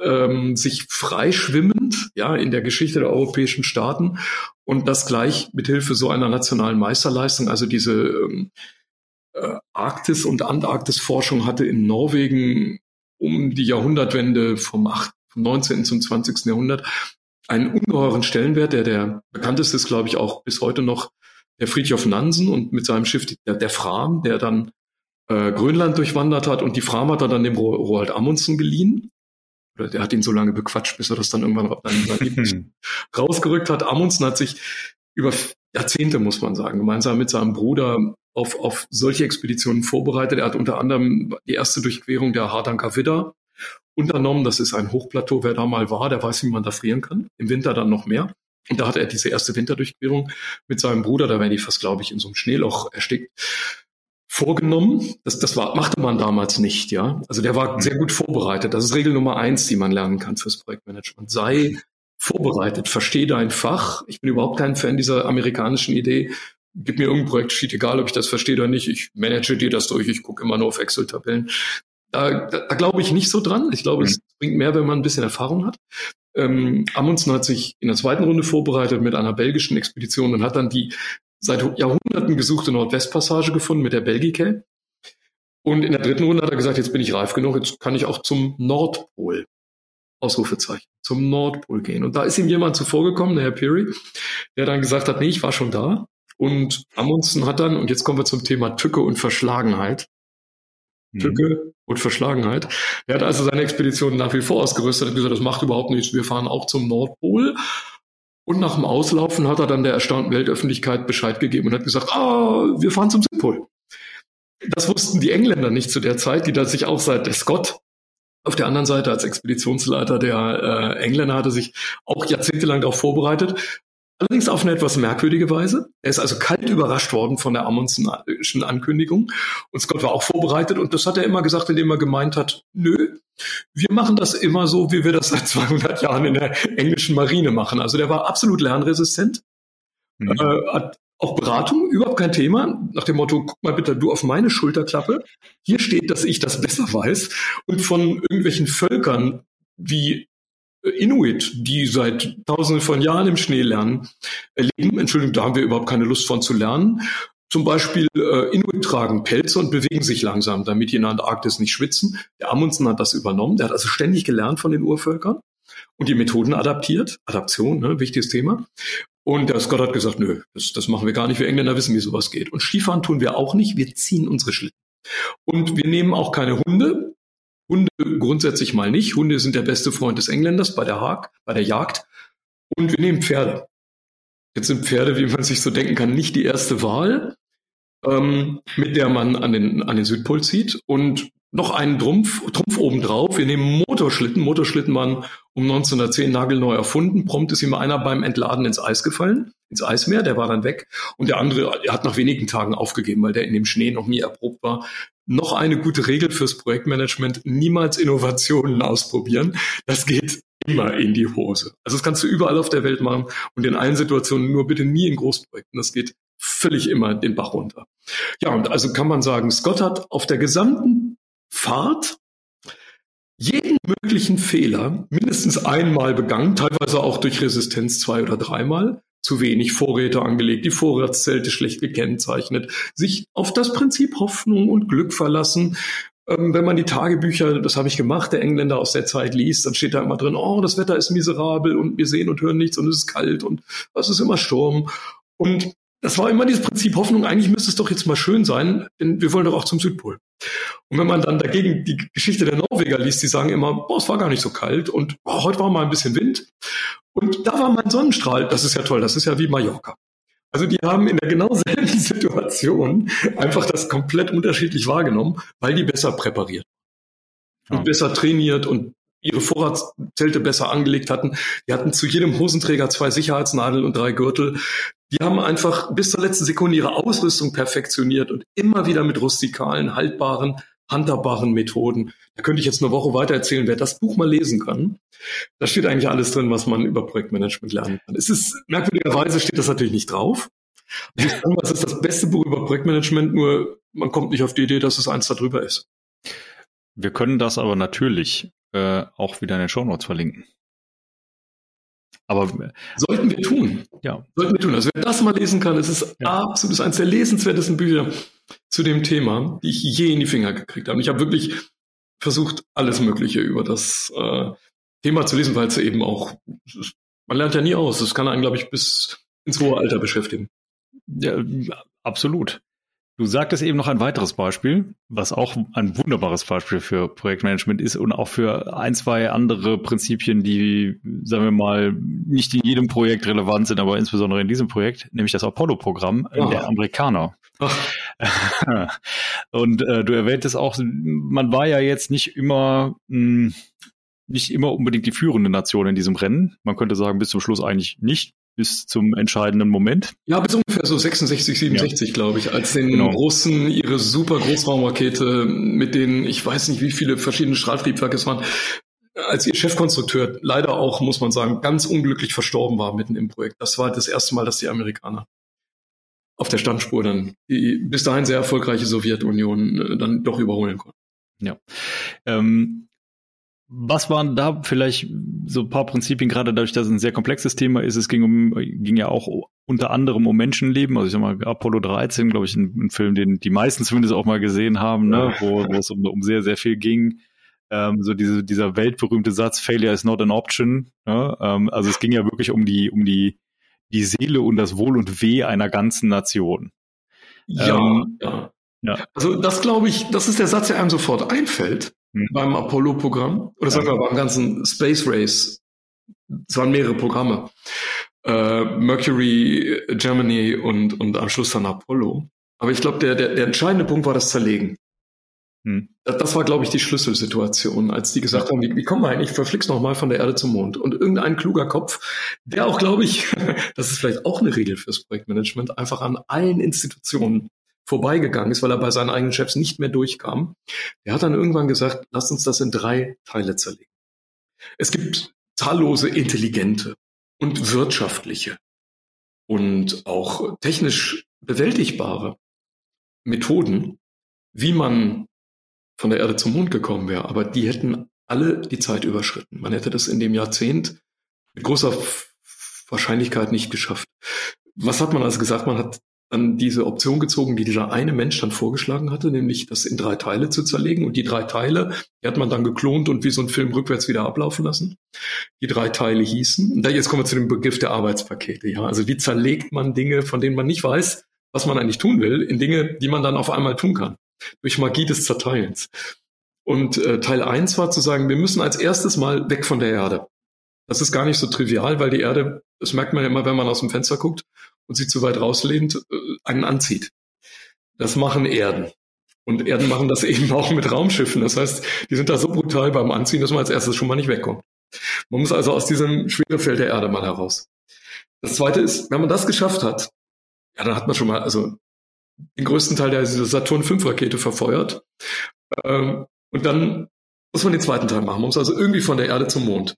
ähm, sich freischwimmend, ja, in der Geschichte der europäischen Staaten und das gleich mit Hilfe so einer nationalen Meisterleistung, also diese ähm, äh, Arktis- und Antarktisforschung hatte in Norwegen um die Jahrhundertwende vom, 8, vom 19. zum 20. Jahrhundert einen ungeheuren Stellenwert, der der bekannteste ist, glaube ich, auch bis heute noch der Friedhof Nansen und mit seinem Schiff der, der Fram, der dann äh, Grönland durchwandert hat und die Fram hat er dann dem Roald Amundsen geliehen. Oder der hat ihn so lange bequatscht, bis er das dann irgendwann rausgerückt hat. Amundsen hat sich über Jahrzehnte, muss man sagen, gemeinsam mit seinem Bruder auf, auf solche Expeditionen vorbereitet. Er hat unter anderem die erste Durchquerung der Hardanker Widder unternommen. Das ist ein Hochplateau. Wer da mal war, der weiß, wie man da frieren kann. Im Winter dann noch mehr. Und da hatte er diese erste Winterdurchquerung mit seinem Bruder, da wären die fast, glaube ich, in so einem Schneeloch erstickt, vorgenommen. Das, das war, machte man damals nicht, ja. Also der war sehr gut vorbereitet. Das ist Regel Nummer eins, die man lernen kann fürs Projektmanagement. Sei vorbereitet, verstehe dein Fach. Ich bin überhaupt kein Fan dieser amerikanischen Idee. Gib mir irgendein Projekt, steht egal, ob ich das verstehe oder nicht. Ich manage dir das durch. Ich gucke immer nur auf Excel-Tabellen. Da, da, da glaube ich nicht so dran. Ich glaube, mhm. es bringt mehr, wenn man ein bisschen Erfahrung hat. Ähm, Amundsen hat sich in der zweiten Runde vorbereitet mit einer belgischen Expedition und hat dann die seit Jahrhunderten gesuchte Nordwestpassage gefunden mit der Belgicae. Und in der dritten Runde hat er gesagt, jetzt bin ich reif genug, jetzt kann ich auch zum Nordpol, Ausrufezeichen, zum Nordpol gehen. Und da ist ihm jemand zuvor gekommen, der Herr Peary, der dann gesagt hat, nee, ich war schon da. Und Amundsen hat dann, und jetzt kommen wir zum Thema Tücke und Verschlagenheit, Tücke mhm. und Verschlagenheit. Er hat also seine Expedition nach wie vor ausgerüstet, hat gesagt, das macht überhaupt nichts, wir fahren auch zum Nordpol. Und nach dem Auslaufen hat er dann der erstaunten Weltöffentlichkeit Bescheid gegeben und hat gesagt, ah, wir fahren zum Südpol. Das wussten die Engländer nicht zu der Zeit, die da sich auch seit der Scott auf der anderen Seite als Expeditionsleiter der äh, Engländer hatte sich auch jahrzehntelang darauf vorbereitet, Allerdings auf eine etwas merkwürdige Weise. Er ist also kalt überrascht worden von der Amundsenischen Ankündigung. Und Scott war auch vorbereitet und das hat er immer gesagt, indem er gemeint hat, nö, wir machen das immer so, wie wir das seit 200 Jahren in der englischen Marine machen. Also der war absolut lernresistent, mhm. äh, hat auch Beratung, überhaupt kein Thema, nach dem Motto, guck mal bitte du auf meine Schulterklappe. Hier steht, dass ich das besser weiß. Und von irgendwelchen Völkern wie Inuit, die seit tausenden von Jahren im Schnee lernen, erleben. Entschuldigung, da haben wir überhaupt keine Lust von zu lernen. Zum Beispiel äh, Inuit tragen Pelze und bewegen sich langsam, damit die in der Antarktis nicht schwitzen. Der Amundsen hat das übernommen. Der hat also ständig gelernt von den Urvölkern und die Methoden adaptiert. Adaption, ne, wichtiges Thema. Und der Scott hat gesagt, nö, das, das machen wir gar nicht. Wir Engländer wissen, wie sowas geht. Und Skifahren tun wir auch nicht. Wir ziehen unsere Schlitten. Und wir nehmen auch keine Hunde. Hunde grundsätzlich mal nicht. Hunde sind der beste Freund des Engländers bei der, Hag, bei der Jagd. Und wir nehmen Pferde. Jetzt sind Pferde, wie man sich so denken kann, nicht die erste Wahl, ähm, mit der man an den, an den Südpol zieht. Und noch einen Trumpf, Trumpf obendrauf. Wir nehmen Motorschlitten. Motorschlitten waren um 1910 nagelneu erfunden. Prompt ist ihm einer beim Entladen ins Eis gefallen. ins Eismeer, der war dann weg. Und der andere hat nach wenigen Tagen aufgegeben, weil der in dem Schnee noch nie erprobt war. Noch eine gute Regel fürs Projektmanagement, niemals Innovationen ausprobieren. Das geht immer in die Hose. Also das kannst du überall auf der Welt machen und in allen Situationen nur bitte nie in Großprojekten. Das geht völlig immer den Bach runter. Ja, und also kann man sagen, Scott hat auf der gesamten Fahrt jeden möglichen Fehler mindestens einmal begangen, teilweise auch durch Resistenz zwei oder dreimal, zu wenig Vorräte angelegt, die Vorratszelte schlecht gekennzeichnet, sich auf das Prinzip Hoffnung und Glück verlassen. Ähm, wenn man die Tagebücher, das habe ich gemacht, der Engländer aus der Zeit liest, dann steht da immer drin, oh, das Wetter ist miserabel und wir sehen und hören nichts und es ist kalt und es ist immer Sturm. Und das war immer dieses Prinzip Hoffnung, eigentlich müsste es doch jetzt mal schön sein, denn wir wollen doch auch zum Südpol. Und wenn man dann dagegen die Geschichte der Norweger liest, die sagen immer, boah, es war gar nicht so kalt und oh, heute war mal ein bisschen Wind. Und da war mein Sonnenstrahl, das ist ja toll, das ist ja wie Mallorca. Also die haben in der genau selben Situation einfach das komplett unterschiedlich wahrgenommen, weil die besser präpariert und ja. besser trainiert und ihre Vorratszelte besser angelegt hatten. Die hatten zu jedem Hosenträger zwei Sicherheitsnadeln und drei Gürtel. Die haben einfach bis zur letzten Sekunde ihre Ausrüstung perfektioniert und immer wieder mit rustikalen, haltbaren, handhabbaren Methoden. Da könnte ich jetzt eine Woche weiter erzählen, wer das Buch mal lesen kann. Da steht eigentlich alles drin, was man über Projektmanagement lernen kann. Es ist, merkwürdigerweise steht das natürlich nicht drauf. Sagen, es ist das beste Buch über Projektmanagement, nur man kommt nicht auf die Idee, dass es eins darüber ist. Wir können das aber natürlich äh, auch wieder in den Show Notes verlinken. Aber sollten wir tun. Ja. Sollten wir tun. Also wer das mal lesen kann, es ist ja. absolut eines der lesenswertesten Bücher zu dem Thema, die ich je in die Finger gekriegt habe. Und ich habe wirklich versucht, alles Mögliche über das äh, Thema zu lesen, weil es eben auch, man lernt ja nie aus. Das kann einen, glaube ich, bis ins hohe Alter beschäftigen. Ja, absolut. Du sagtest eben noch ein weiteres Beispiel, was auch ein wunderbares Beispiel für Projektmanagement ist und auch für ein, zwei andere Prinzipien, die, sagen wir mal, nicht in jedem Projekt relevant sind, aber insbesondere in diesem Projekt, nämlich das Apollo-Programm oh. der Amerikaner. Und äh, du erwähntest auch, man war ja jetzt nicht immer mh, hm, nicht immer unbedingt die führende Nation in diesem Rennen. Man könnte sagen, bis zum Schluss eigentlich nicht bis zum entscheidenden Moment. Ja, bis ungefähr so 66, 67, ja. glaube ich, als den genau. Russen ihre super Großraumrakete mit denen, ich weiß nicht, wie viele verschiedene Strahltriebwerke es waren, als ihr Chefkonstrukteur leider auch, muss man sagen, ganz unglücklich verstorben war mitten im Projekt. Das war das erste Mal, dass die Amerikaner auf der Standspur dann die bis dahin sehr erfolgreiche Sowjetunion äh, dann doch überholen konnten. Ja. Ähm, was waren da vielleicht so ein paar Prinzipien, gerade dadurch, dass es ein sehr komplexes Thema ist? Es ging um, ging ja auch unter anderem um Menschenleben. Also ich sag mal, Apollo 13, glaube ich, ein, ein, Film, den die meisten zumindest auch mal gesehen haben, ne? wo, wo es um, um sehr, sehr viel ging. Ähm, so diese, dieser weltberühmte Satz, Failure is not an option. Ne? Ähm, also es ging ja wirklich um die, um die, die Seele und das Wohl und Weh einer ganzen Nation. Ja, ähm, ja. ja. Also das glaube ich, das ist der Satz, der einem sofort einfällt mhm. beim Apollo-Programm oder sogar beim ganzen Space Race. Es waren mehrere Programme. Äh, Mercury, Germany und, und am Schluss dann Apollo. Aber ich glaube, der, der, der entscheidende Punkt war das Zerlegen. Hm. Das, das war, glaube ich, die Schlüsselsituation, als die gesagt haben, wie, wie kommen wir eigentlich verflixt nochmal von der Erde zum Mond? Und irgendein kluger Kopf, der auch, glaube ich, das ist vielleicht auch eine Regel fürs Projektmanagement, einfach an allen Institutionen vorbeigegangen ist, weil er bei seinen eigenen Chefs nicht mehr durchkam. Er hat dann irgendwann gesagt, lasst uns das in drei Teile zerlegen. Es gibt zahllose intelligente und wirtschaftliche und auch technisch bewältigbare Methoden, wie man von der Erde zum Mond gekommen wäre. Aber die hätten alle die Zeit überschritten. Man hätte das in dem Jahrzehnt mit großer Wahrscheinlichkeit nicht geschafft. Was hat man also gesagt? Man hat dann diese Option gezogen, die dieser eine Mensch dann vorgeschlagen hatte, nämlich das in drei Teile zu zerlegen. Und die drei Teile, die hat man dann geklont und wie so ein Film rückwärts wieder ablaufen lassen. Die drei Teile hießen, und da jetzt kommen wir zu dem Begriff der Arbeitspakete. Ja, also wie zerlegt man Dinge, von denen man nicht weiß, was man eigentlich tun will, in Dinge, die man dann auf einmal tun kann. Durch Magie des Zerteilens. Und äh, Teil eins war zu sagen, wir müssen als erstes mal weg von der Erde. Das ist gar nicht so trivial, weil die Erde, das merkt man ja immer, wenn man aus dem Fenster guckt, und sich zu weit rauslehnt, äh, einen anzieht. Das machen Erden. Und Erden machen das eben auch mit Raumschiffen. Das heißt, die sind da so brutal beim Anziehen, dass man als erstes schon mal nicht wegkommt. Man muss also aus diesem Schwerefeld der Erde mal heraus. Das zweite ist, wenn man das geschafft hat, ja, dann hat man schon mal, also den größten Teil der Saturn V Rakete verfeuert. Ähm, und dann muss man den zweiten Teil machen. Man muss also irgendwie von der Erde zum Mond.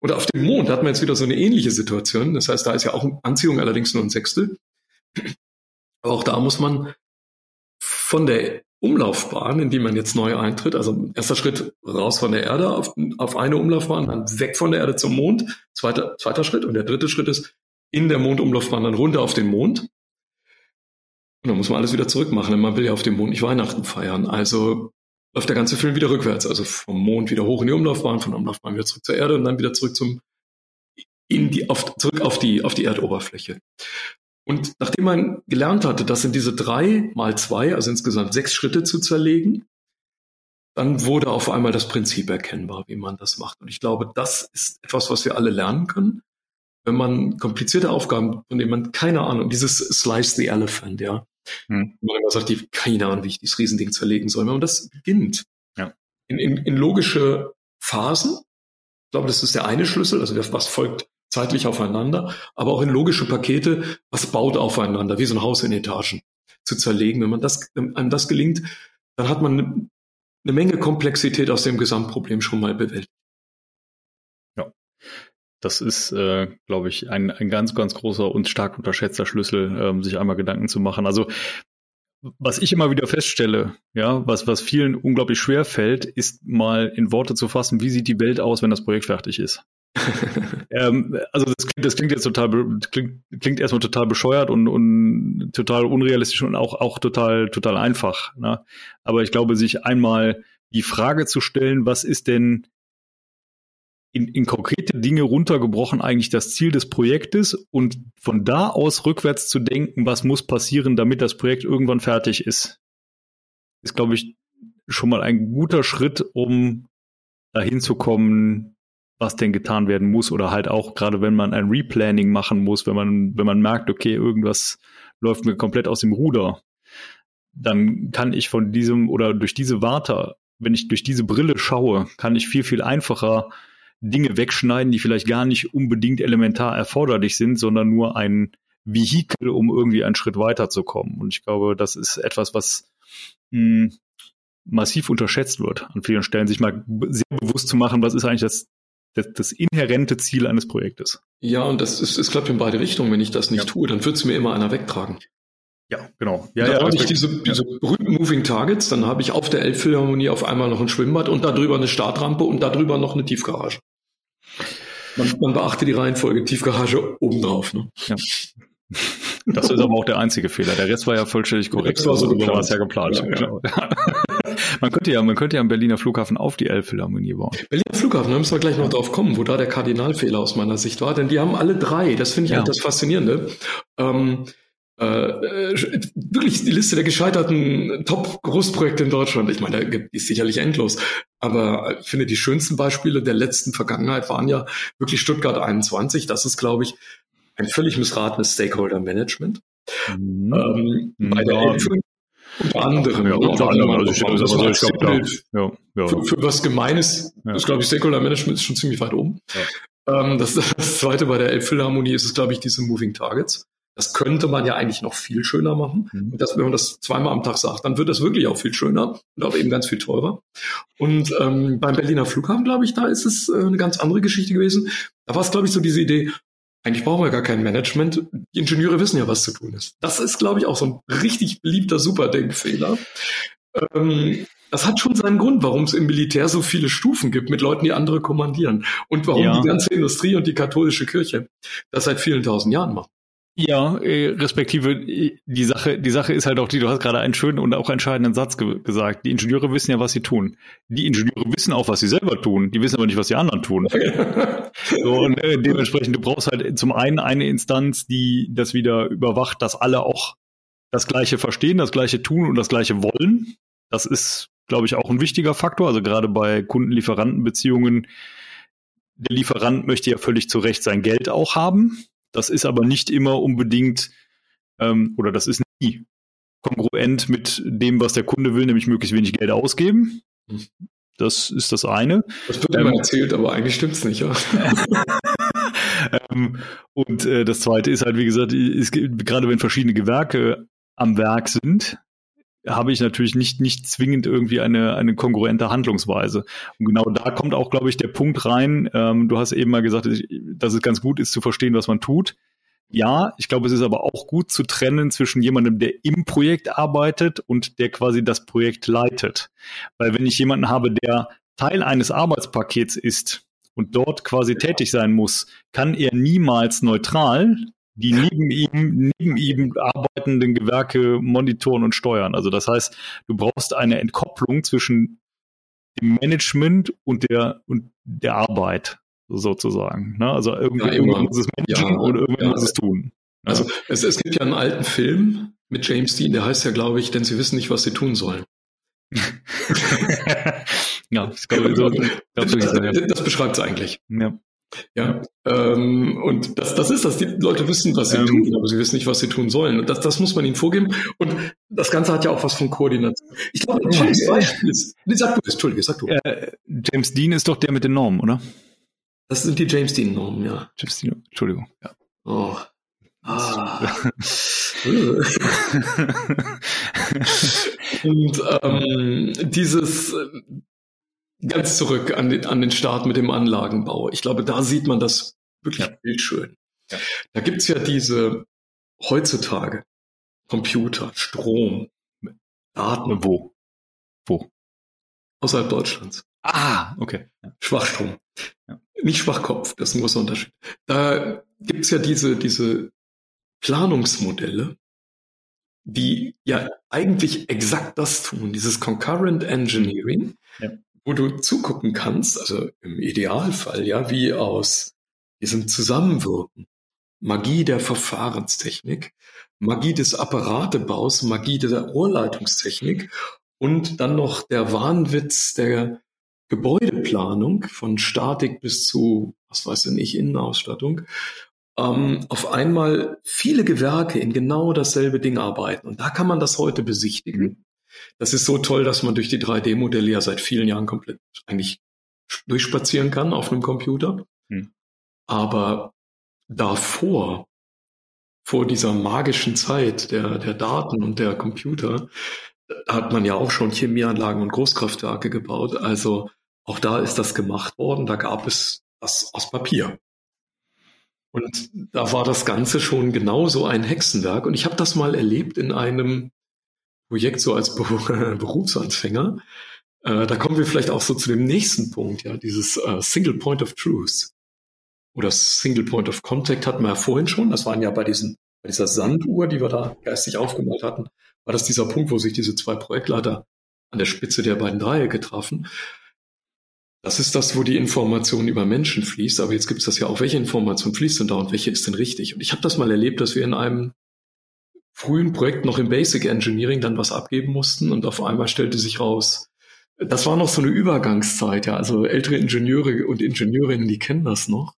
Und auf dem Mond hat man jetzt wieder so eine ähnliche Situation. Das heißt, da ist ja auch Anziehung allerdings nur ein Sechstel. Aber auch da muss man von der Umlaufbahn, in die man jetzt neu eintritt, also erster Schritt raus von der Erde auf, auf eine Umlaufbahn, dann weg von der Erde zum Mond, zweiter, zweiter Schritt. Und der dritte Schritt ist in der Mondumlaufbahn dann runter auf den Mond. Und dann muss man alles wieder zurückmachen, denn man will ja auf dem Mond nicht Weihnachten feiern. Also läuft der ganze Film wieder rückwärts, also vom Mond wieder hoch in die Umlaufbahn, von der Umlaufbahn wieder zurück zur Erde und dann wieder zurück zum in die, auf, zurück auf die, auf die Erdoberfläche. Und nachdem man gelernt hatte, das in diese drei mal zwei, also insgesamt sechs Schritte zu zerlegen, dann wurde auf einmal das Prinzip erkennbar, wie man das macht. Und ich glaube, das ist etwas, was wir alle lernen können. Wenn man komplizierte Aufgaben, von denen man keine Ahnung, dieses Slice the Elephant, ja, hm. Man immer sagt, die keine Ahnung, wie ich dieses Riesending zerlegen soll. Man das beginnt, ja. in, in, in logische Phasen, ich glaube, das ist der eine Schlüssel, also was folgt zeitlich aufeinander, aber auch in logische Pakete, was baut aufeinander, wie so ein Haus in Etagen zu zerlegen. Wenn man das, wenn einem das gelingt, dann hat man eine Menge Komplexität aus dem Gesamtproblem schon mal bewältigt. Das ist, äh, glaube ich, ein, ein ganz, ganz großer und stark unterschätzter Schlüssel, ähm, sich einmal Gedanken zu machen. Also was ich immer wieder feststelle, ja, was, was vielen unglaublich schwer fällt, ist mal in Worte zu fassen, wie sieht die Welt aus, wenn das Projekt fertig ist. ähm, also das klingt, das klingt jetzt total, klingt, klingt erstmal total bescheuert und, und total unrealistisch und auch, auch total, total einfach. Ne? Aber ich glaube, sich einmal die Frage zu stellen, was ist denn in, in konkrete Dinge runtergebrochen eigentlich das Ziel des Projektes und von da aus rückwärts zu denken, was muss passieren, damit das Projekt irgendwann fertig ist, ist, glaube ich, schon mal ein guter Schritt, um dahin zu kommen, was denn getan werden muss oder halt auch gerade wenn man ein Replanning machen muss, wenn man wenn man merkt, okay, irgendwas läuft mir komplett aus dem Ruder, dann kann ich von diesem oder durch diese Warte, wenn ich durch diese Brille schaue, kann ich viel viel einfacher Dinge wegschneiden, die vielleicht gar nicht unbedingt elementar erforderlich sind, sondern nur ein Vehikel, um irgendwie einen Schritt weiterzukommen. Und ich glaube, das ist etwas, was mh, hm, massiv unterschätzt wird an vielen Stellen, sich mal sehr bewusst zu machen, was ist eigentlich das, das, das inhärente Ziel eines Projektes. Ja, und das ist, es klappt in beide Richtungen. Wenn ich das nicht ja. tue, dann wird es mir immer einer wegtragen. Ja, genau. Ja, dann ja, habe ich diese, diese berühmten Moving Targets, dann habe ich auf der Elbphilharmonie auf einmal noch ein Schwimmbad und darüber eine Startrampe und darüber noch eine Tiefgarage. Man, man beachte die Reihenfolge, Tiefgarage obendrauf. Ne? Ja. Das ist aber auch der einzige Fehler. Der Rest war ja vollständig korrekt. Das war so geplant. war es ja geplant. Ja, genau. man könnte ja, man könnte ja am Berliner Flughafen auf die Elbphilharmonie bauen. Berliner Flughafen, da müssen wir gleich noch drauf kommen, wo da der Kardinalfehler aus meiner Sicht war, denn die haben alle drei. Das finde ich ja. halt das Faszinierende. Ähm, äh, äh, wirklich die Liste der gescheiterten Top-Großprojekte in Deutschland. Ich meine, da ist sicherlich endlos. Aber ich finde, die schönsten Beispiele der letzten Vergangenheit waren ja wirklich Stuttgart 21. Das ist, glaube ich, ein völlig missratenes Stakeholder-Management. Mhm. Ähm, bei der ja. Unter anderem. Ja, unter anderem. Also ich, also, also ich glaube, ja, ja. Für, für, was Gemeines, ja. das glaube ich, Stakeholder-Management ist schon ziemlich weit oben. Ja. Ähm, das, das zweite bei der Elbphilharmonie ist es, glaube ich, diese Moving Targets. Das könnte man ja eigentlich noch viel schöner machen. Mhm. Und das, wenn man das zweimal am Tag sagt, dann wird das wirklich auch viel schöner und auch eben ganz viel teurer. Und ähm, beim Berliner Flughafen, glaube ich, da ist es äh, eine ganz andere Geschichte gewesen. Da war es, glaube ich, so diese Idee, eigentlich brauchen wir gar kein Management. Die Ingenieure wissen ja, was zu tun ist. Das ist, glaube ich, auch so ein richtig beliebter Superdenkfehler. Ähm, das hat schon seinen Grund, warum es im Militär so viele Stufen gibt mit Leuten, die andere kommandieren. Und warum ja. die ganze Industrie und die katholische Kirche das seit vielen tausend Jahren machen. Ja, äh, respektive die Sache, die Sache ist halt auch die, du hast gerade einen schönen und auch entscheidenden Satz ge gesagt. Die Ingenieure wissen ja, was sie tun. Die Ingenieure wissen auch, was sie selber tun. Die wissen aber nicht, was die anderen tun. so, und äh, dementsprechend, du brauchst halt zum einen eine Instanz, die das wieder überwacht, dass alle auch das Gleiche verstehen, das Gleiche tun und das Gleiche wollen. Das ist, glaube ich, auch ein wichtiger Faktor. Also gerade bei Kunden-Lieferanten-Beziehungen, der Lieferant möchte ja völlig zu Recht sein Geld auch haben. Das ist aber nicht immer unbedingt, ähm, oder das ist nie kongruent mit dem, was der Kunde will, nämlich möglichst wenig Geld ausgeben. Das ist das eine. Das wird immer ähm, erzählt, aber eigentlich stimmt es nicht. Ja. ähm, und äh, das Zweite ist halt, wie gesagt, es, gerade wenn verschiedene Gewerke am Werk sind, habe ich natürlich nicht, nicht zwingend irgendwie eine, eine kongruente Handlungsweise. Und genau da kommt auch, glaube ich, der Punkt rein. Ähm, du hast eben mal gesagt, dass es ganz gut ist zu verstehen, was man tut. Ja, ich glaube, es ist aber auch gut zu trennen zwischen jemandem, der im Projekt arbeitet und der quasi das Projekt leitet. Weil wenn ich jemanden habe, der Teil eines Arbeitspakets ist und dort quasi tätig sein muss, kann er niemals neutral die neben ihm, neben ihm arbeitenden Gewerke monitoren und steuern. Also das heißt, du brauchst eine Entkopplung zwischen dem Management und der, und der Arbeit sozusagen. Ne? Also irgendwie, ja, irgendwann muss es managen ja, und irgendwann ja. muss es tun. Also es, es gibt ja einen alten Film mit James Dean, der heißt ja, glaube ich, denn sie wissen nicht, was sie tun sollen. ja, ich glaube, so, glaub, das, das, das beschreibt es eigentlich. Ja. Ja, ähm, und das, das ist das. Die Leute wissen, was sie ähm, tun, aber sie wissen nicht, was sie tun sollen. Und das, das muss man ihnen vorgeben. Und das Ganze hat ja auch was von Koordination. Ich glaube, ein schönes Beispiel ist, nee, sag du, Entschuldige, sag du. Äh, James Dean ist doch der mit den Normen, oder? Das sind die James Dean-Normen, ja. James Dean, Entschuldigung. Ja. Oh. Ah. und ähm, dieses ganz zurück an den, an den Start mit dem Anlagenbau. Ich glaube, da sieht man das wirklich ja. bildschön. Ja. Da gibt's ja diese heutzutage Computer, Strom, Daten. Wo? Wo? Außerhalb Deutschlands. Ah, okay. Ja. Schwachstrom. Ja. Nicht Schwachkopf, das ist ein großer Unterschied. Da gibt's ja diese, diese Planungsmodelle, die ja eigentlich exakt das tun, dieses Concurrent Engineering, ja. Wo du zugucken kannst, also im Idealfall, ja, wie aus diesem Zusammenwirken, Magie der Verfahrenstechnik, Magie des Apparatebaus, Magie der Rohrleitungstechnik und dann noch der Wahnwitz der Gebäudeplanung von Statik bis zu, was weiß ich nicht, Innenausstattung, ähm, auf einmal viele Gewerke in genau dasselbe Ding arbeiten. Und da kann man das heute besichtigen. Das ist so toll, dass man durch die 3D-Modelle ja seit vielen Jahren komplett eigentlich durchspazieren kann auf einem Computer. Mhm. Aber davor, vor dieser magischen Zeit der, der Daten und der Computer, hat man ja auch schon Chemieanlagen und Großkraftwerke gebaut. Also auch da ist das gemacht worden. Da gab es das aus Papier. Und da war das Ganze schon genauso ein Hexenwerk. Und ich habe das mal erlebt in einem Projekt so als Berufsanfänger. Äh, da kommen wir vielleicht auch so zu dem nächsten Punkt, ja, dieses äh, Single Point of Truth oder Single Point of Contact hatten wir ja vorhin schon. Das waren ja bei diesen bei dieser Sanduhr, die wir da geistig aufgemalt hatten, war das dieser Punkt, wo sich diese zwei Projektleiter an der Spitze der beiden Dreiecke trafen. Das ist das, wo die Information über Menschen fließt. Aber jetzt gibt es das ja auch. Welche Information fließt denn da und welche ist denn richtig? Und ich habe das mal erlebt, dass wir in einem frühen Projekt noch im Basic Engineering dann was abgeben mussten und auf einmal stellte sich raus, das war noch so eine Übergangszeit, ja. Also ältere Ingenieure und Ingenieurinnen, die kennen das noch.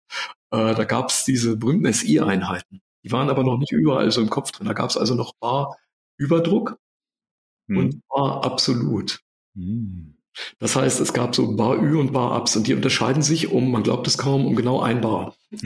Äh, da gab es diese berühmten SI-Einheiten. Die waren aber noch nicht überall so im Kopf drin. Da gab es also noch Bar Überdruck hm. und Bar Absolut. Hm. Das heißt, es gab so Bar Ü und Bar Ups und die unterscheiden sich um, man glaubt es kaum, um genau ein Bar.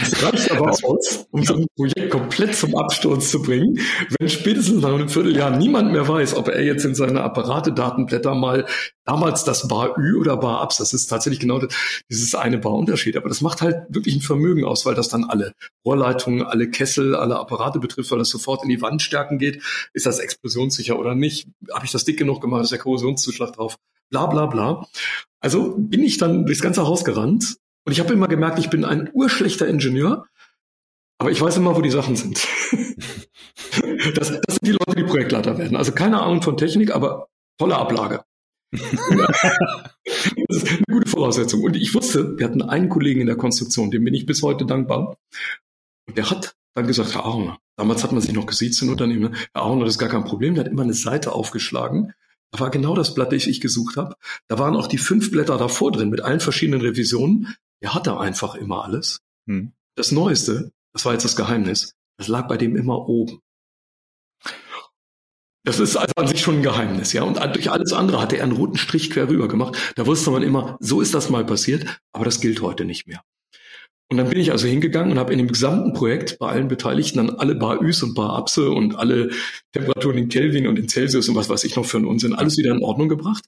Das reicht aber aus, um so ein Projekt komplett zum Absturz zu bringen, wenn spätestens nach einem Vierteljahr niemand mehr weiß, ob er jetzt in seine Apparate-Datenblätter mal damals das Bar Ü oder Bar Ups, das ist tatsächlich genau das, dieses eine Bar Unterschied. Aber das macht halt wirklich ein Vermögen aus, weil das dann alle Rohrleitungen, alle Kessel, alle Apparate betrifft, weil das sofort in die Wandstärken geht. Ist das explosionssicher oder nicht? Habe ich das dick genug gemacht? Ist der Korrosionszuschlag drauf? Bla bla bla. Also bin ich dann durchs ganze Haus gerannt und ich habe immer gemerkt, ich bin ein urschlechter Ingenieur, aber ich weiß immer, wo die Sachen sind. das, das sind die Leute, die Projektleiter werden. Also keine Ahnung von Technik, aber tolle Ablage. das ist eine gute Voraussetzung. Und ich wusste, wir hatten einen Kollegen in der Konstruktion, dem bin ich bis heute dankbar. Und der hat dann gesagt, Herr Aroner, damals hat man sich noch gesiezt in Unternehmen, Herr Aroner, das ist gar kein Problem, der hat immer eine Seite aufgeschlagen. Da war genau das Blatt, das ich gesucht habe. Da waren auch die fünf Blätter davor drin mit allen verschiedenen Revisionen. Der hatte einfach immer alles. Hm. Das Neueste, das war jetzt das Geheimnis, das lag bei dem immer oben. Das ist also an sich schon ein Geheimnis, ja. Und durch alles andere hatte er einen roten Strich quer rüber gemacht. Da wusste man immer, so ist das mal passiert, aber das gilt heute nicht mehr. Und dann bin ich also hingegangen und habe in dem gesamten Projekt bei allen Beteiligten dann alle Bar Üs und Bar Abse und alle Temperaturen in Kelvin und in Celsius und was weiß ich noch für einen Unsinn, alles wieder in Ordnung gebracht.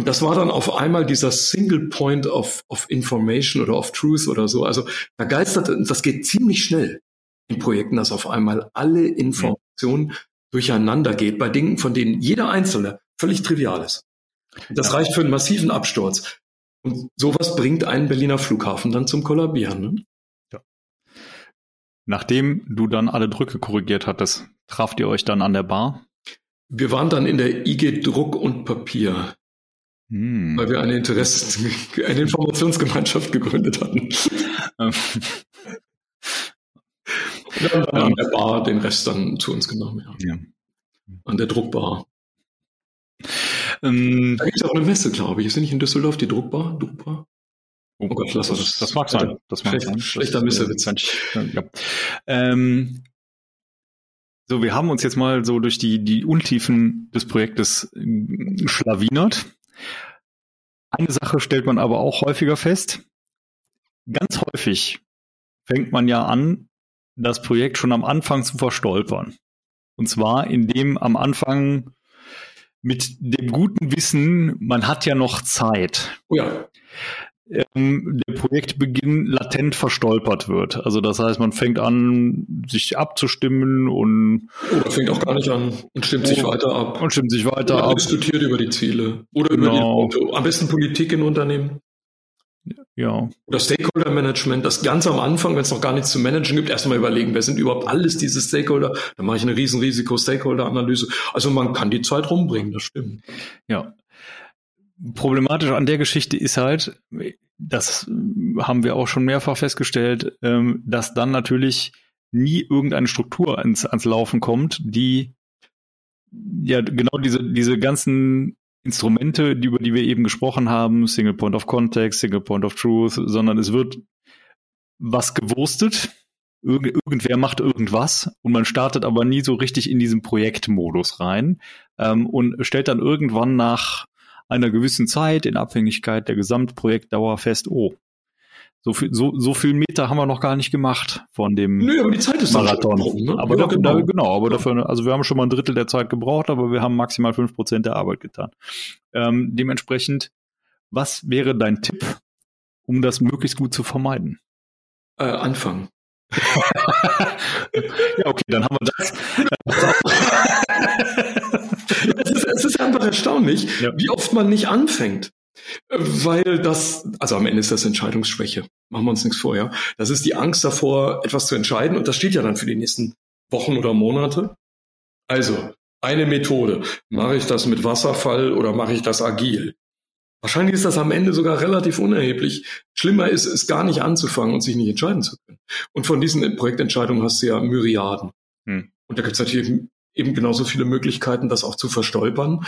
Und das war dann auf einmal dieser Single Point of, of Information oder of Truth oder so. Also da geistert, das geht ziemlich schnell in Projekten, dass auf einmal alle Informationen mhm. durcheinander geht bei Dingen, von denen jeder Einzelne völlig trivial ist. Das ja. reicht für einen massiven Absturz. Und sowas bringt einen Berliner Flughafen dann zum Kollabieren. Ne? Ja. Nachdem du dann alle Drücke korrigiert hattest, traft ihr euch dann an der Bar? Wir waren dann in der IG Druck und Papier, hm. weil wir eine Interesse, eine Informationsgemeinschaft gegründet hatten. und dann, an der Bar den Rest dann zu uns genommen. Ja. ja. An der Druckbar. Ähm, da gibt es auch eine Messe, glaube ich. Ist nicht in Düsseldorf die Druckbar? Druckbar? Oh, oh Gott, lass das. Das, das mag sein. Das mag Schlecht, sein. Schlechter Messewitz. Ja. Ähm, so, wir haben uns jetzt mal so durch die, die Untiefen des Projektes äh, schlawinert. Eine Sache stellt man aber auch häufiger fest. Ganz häufig fängt man ja an, das Projekt schon am Anfang zu verstolpern. Und zwar, indem am Anfang mit dem guten Wissen, man hat ja noch Zeit. Oh ja. Ähm, der Projektbeginn latent verstolpert wird. Also das heißt, man fängt an, sich abzustimmen und oder fängt auch gar nicht an und stimmt sich weiter ab. Und stimmt sich weiter oder ab. diskutiert über die Ziele oder genau. über die, am besten Politik in Unternehmen. Ja. Oder Stakeholder Management, das ganz am Anfang, wenn es noch gar nichts zu managen gibt, erstmal überlegen, wer sind überhaupt alles diese Stakeholder? Dann mache ich eine riesen Risiko-Stakeholder-Analyse. Also man kann die Zeit rumbringen, das stimmt. Ja. Problematisch an der Geschichte ist halt, das haben wir auch schon mehrfach festgestellt, ähm, dass dann natürlich nie irgendeine Struktur ans, ans Laufen kommt, die ja genau diese, diese ganzen Instrumente, die, über die wir eben gesprochen haben, Single Point of Context, Single Point of Truth, sondern es wird was gewurstet. Irg irgendwer macht irgendwas und man startet aber nie so richtig in diesen Projektmodus rein ähm, und stellt dann irgendwann nach einer gewissen Zeit in Abhängigkeit der Gesamtprojektdauer fest, oh, so viel, so, so viel Meter haben wir noch gar nicht gemacht von dem Nö, aber die Zeit ist Marathon. Ne? Aber ja, da, genau. Da, genau, aber dafür, also wir haben schon mal ein Drittel der Zeit gebraucht, aber wir haben maximal fünf Prozent der Arbeit getan. Ähm, dementsprechend, was wäre dein Tipp, um das möglichst gut zu vermeiden? Äh, anfangen. ja, okay, dann haben wir das. es, ist, es ist einfach erstaunlich, ja. wie oft man nicht anfängt. Weil das, also am Ende ist das Entscheidungsschwäche. Machen wir uns nichts vor, ja. Das ist die Angst davor, etwas zu entscheiden und das steht ja dann für die nächsten Wochen oder Monate. Also, eine Methode. Mache ich das mit Wasserfall oder mache ich das agil? Wahrscheinlich ist das am Ende sogar relativ unerheblich. Schlimmer ist es gar nicht anzufangen und sich nicht entscheiden zu können. Und von diesen Projektentscheidungen hast du ja Myriaden. Hm. Und da gibt es natürlich eben genauso viele Möglichkeiten, das auch zu verstolpern.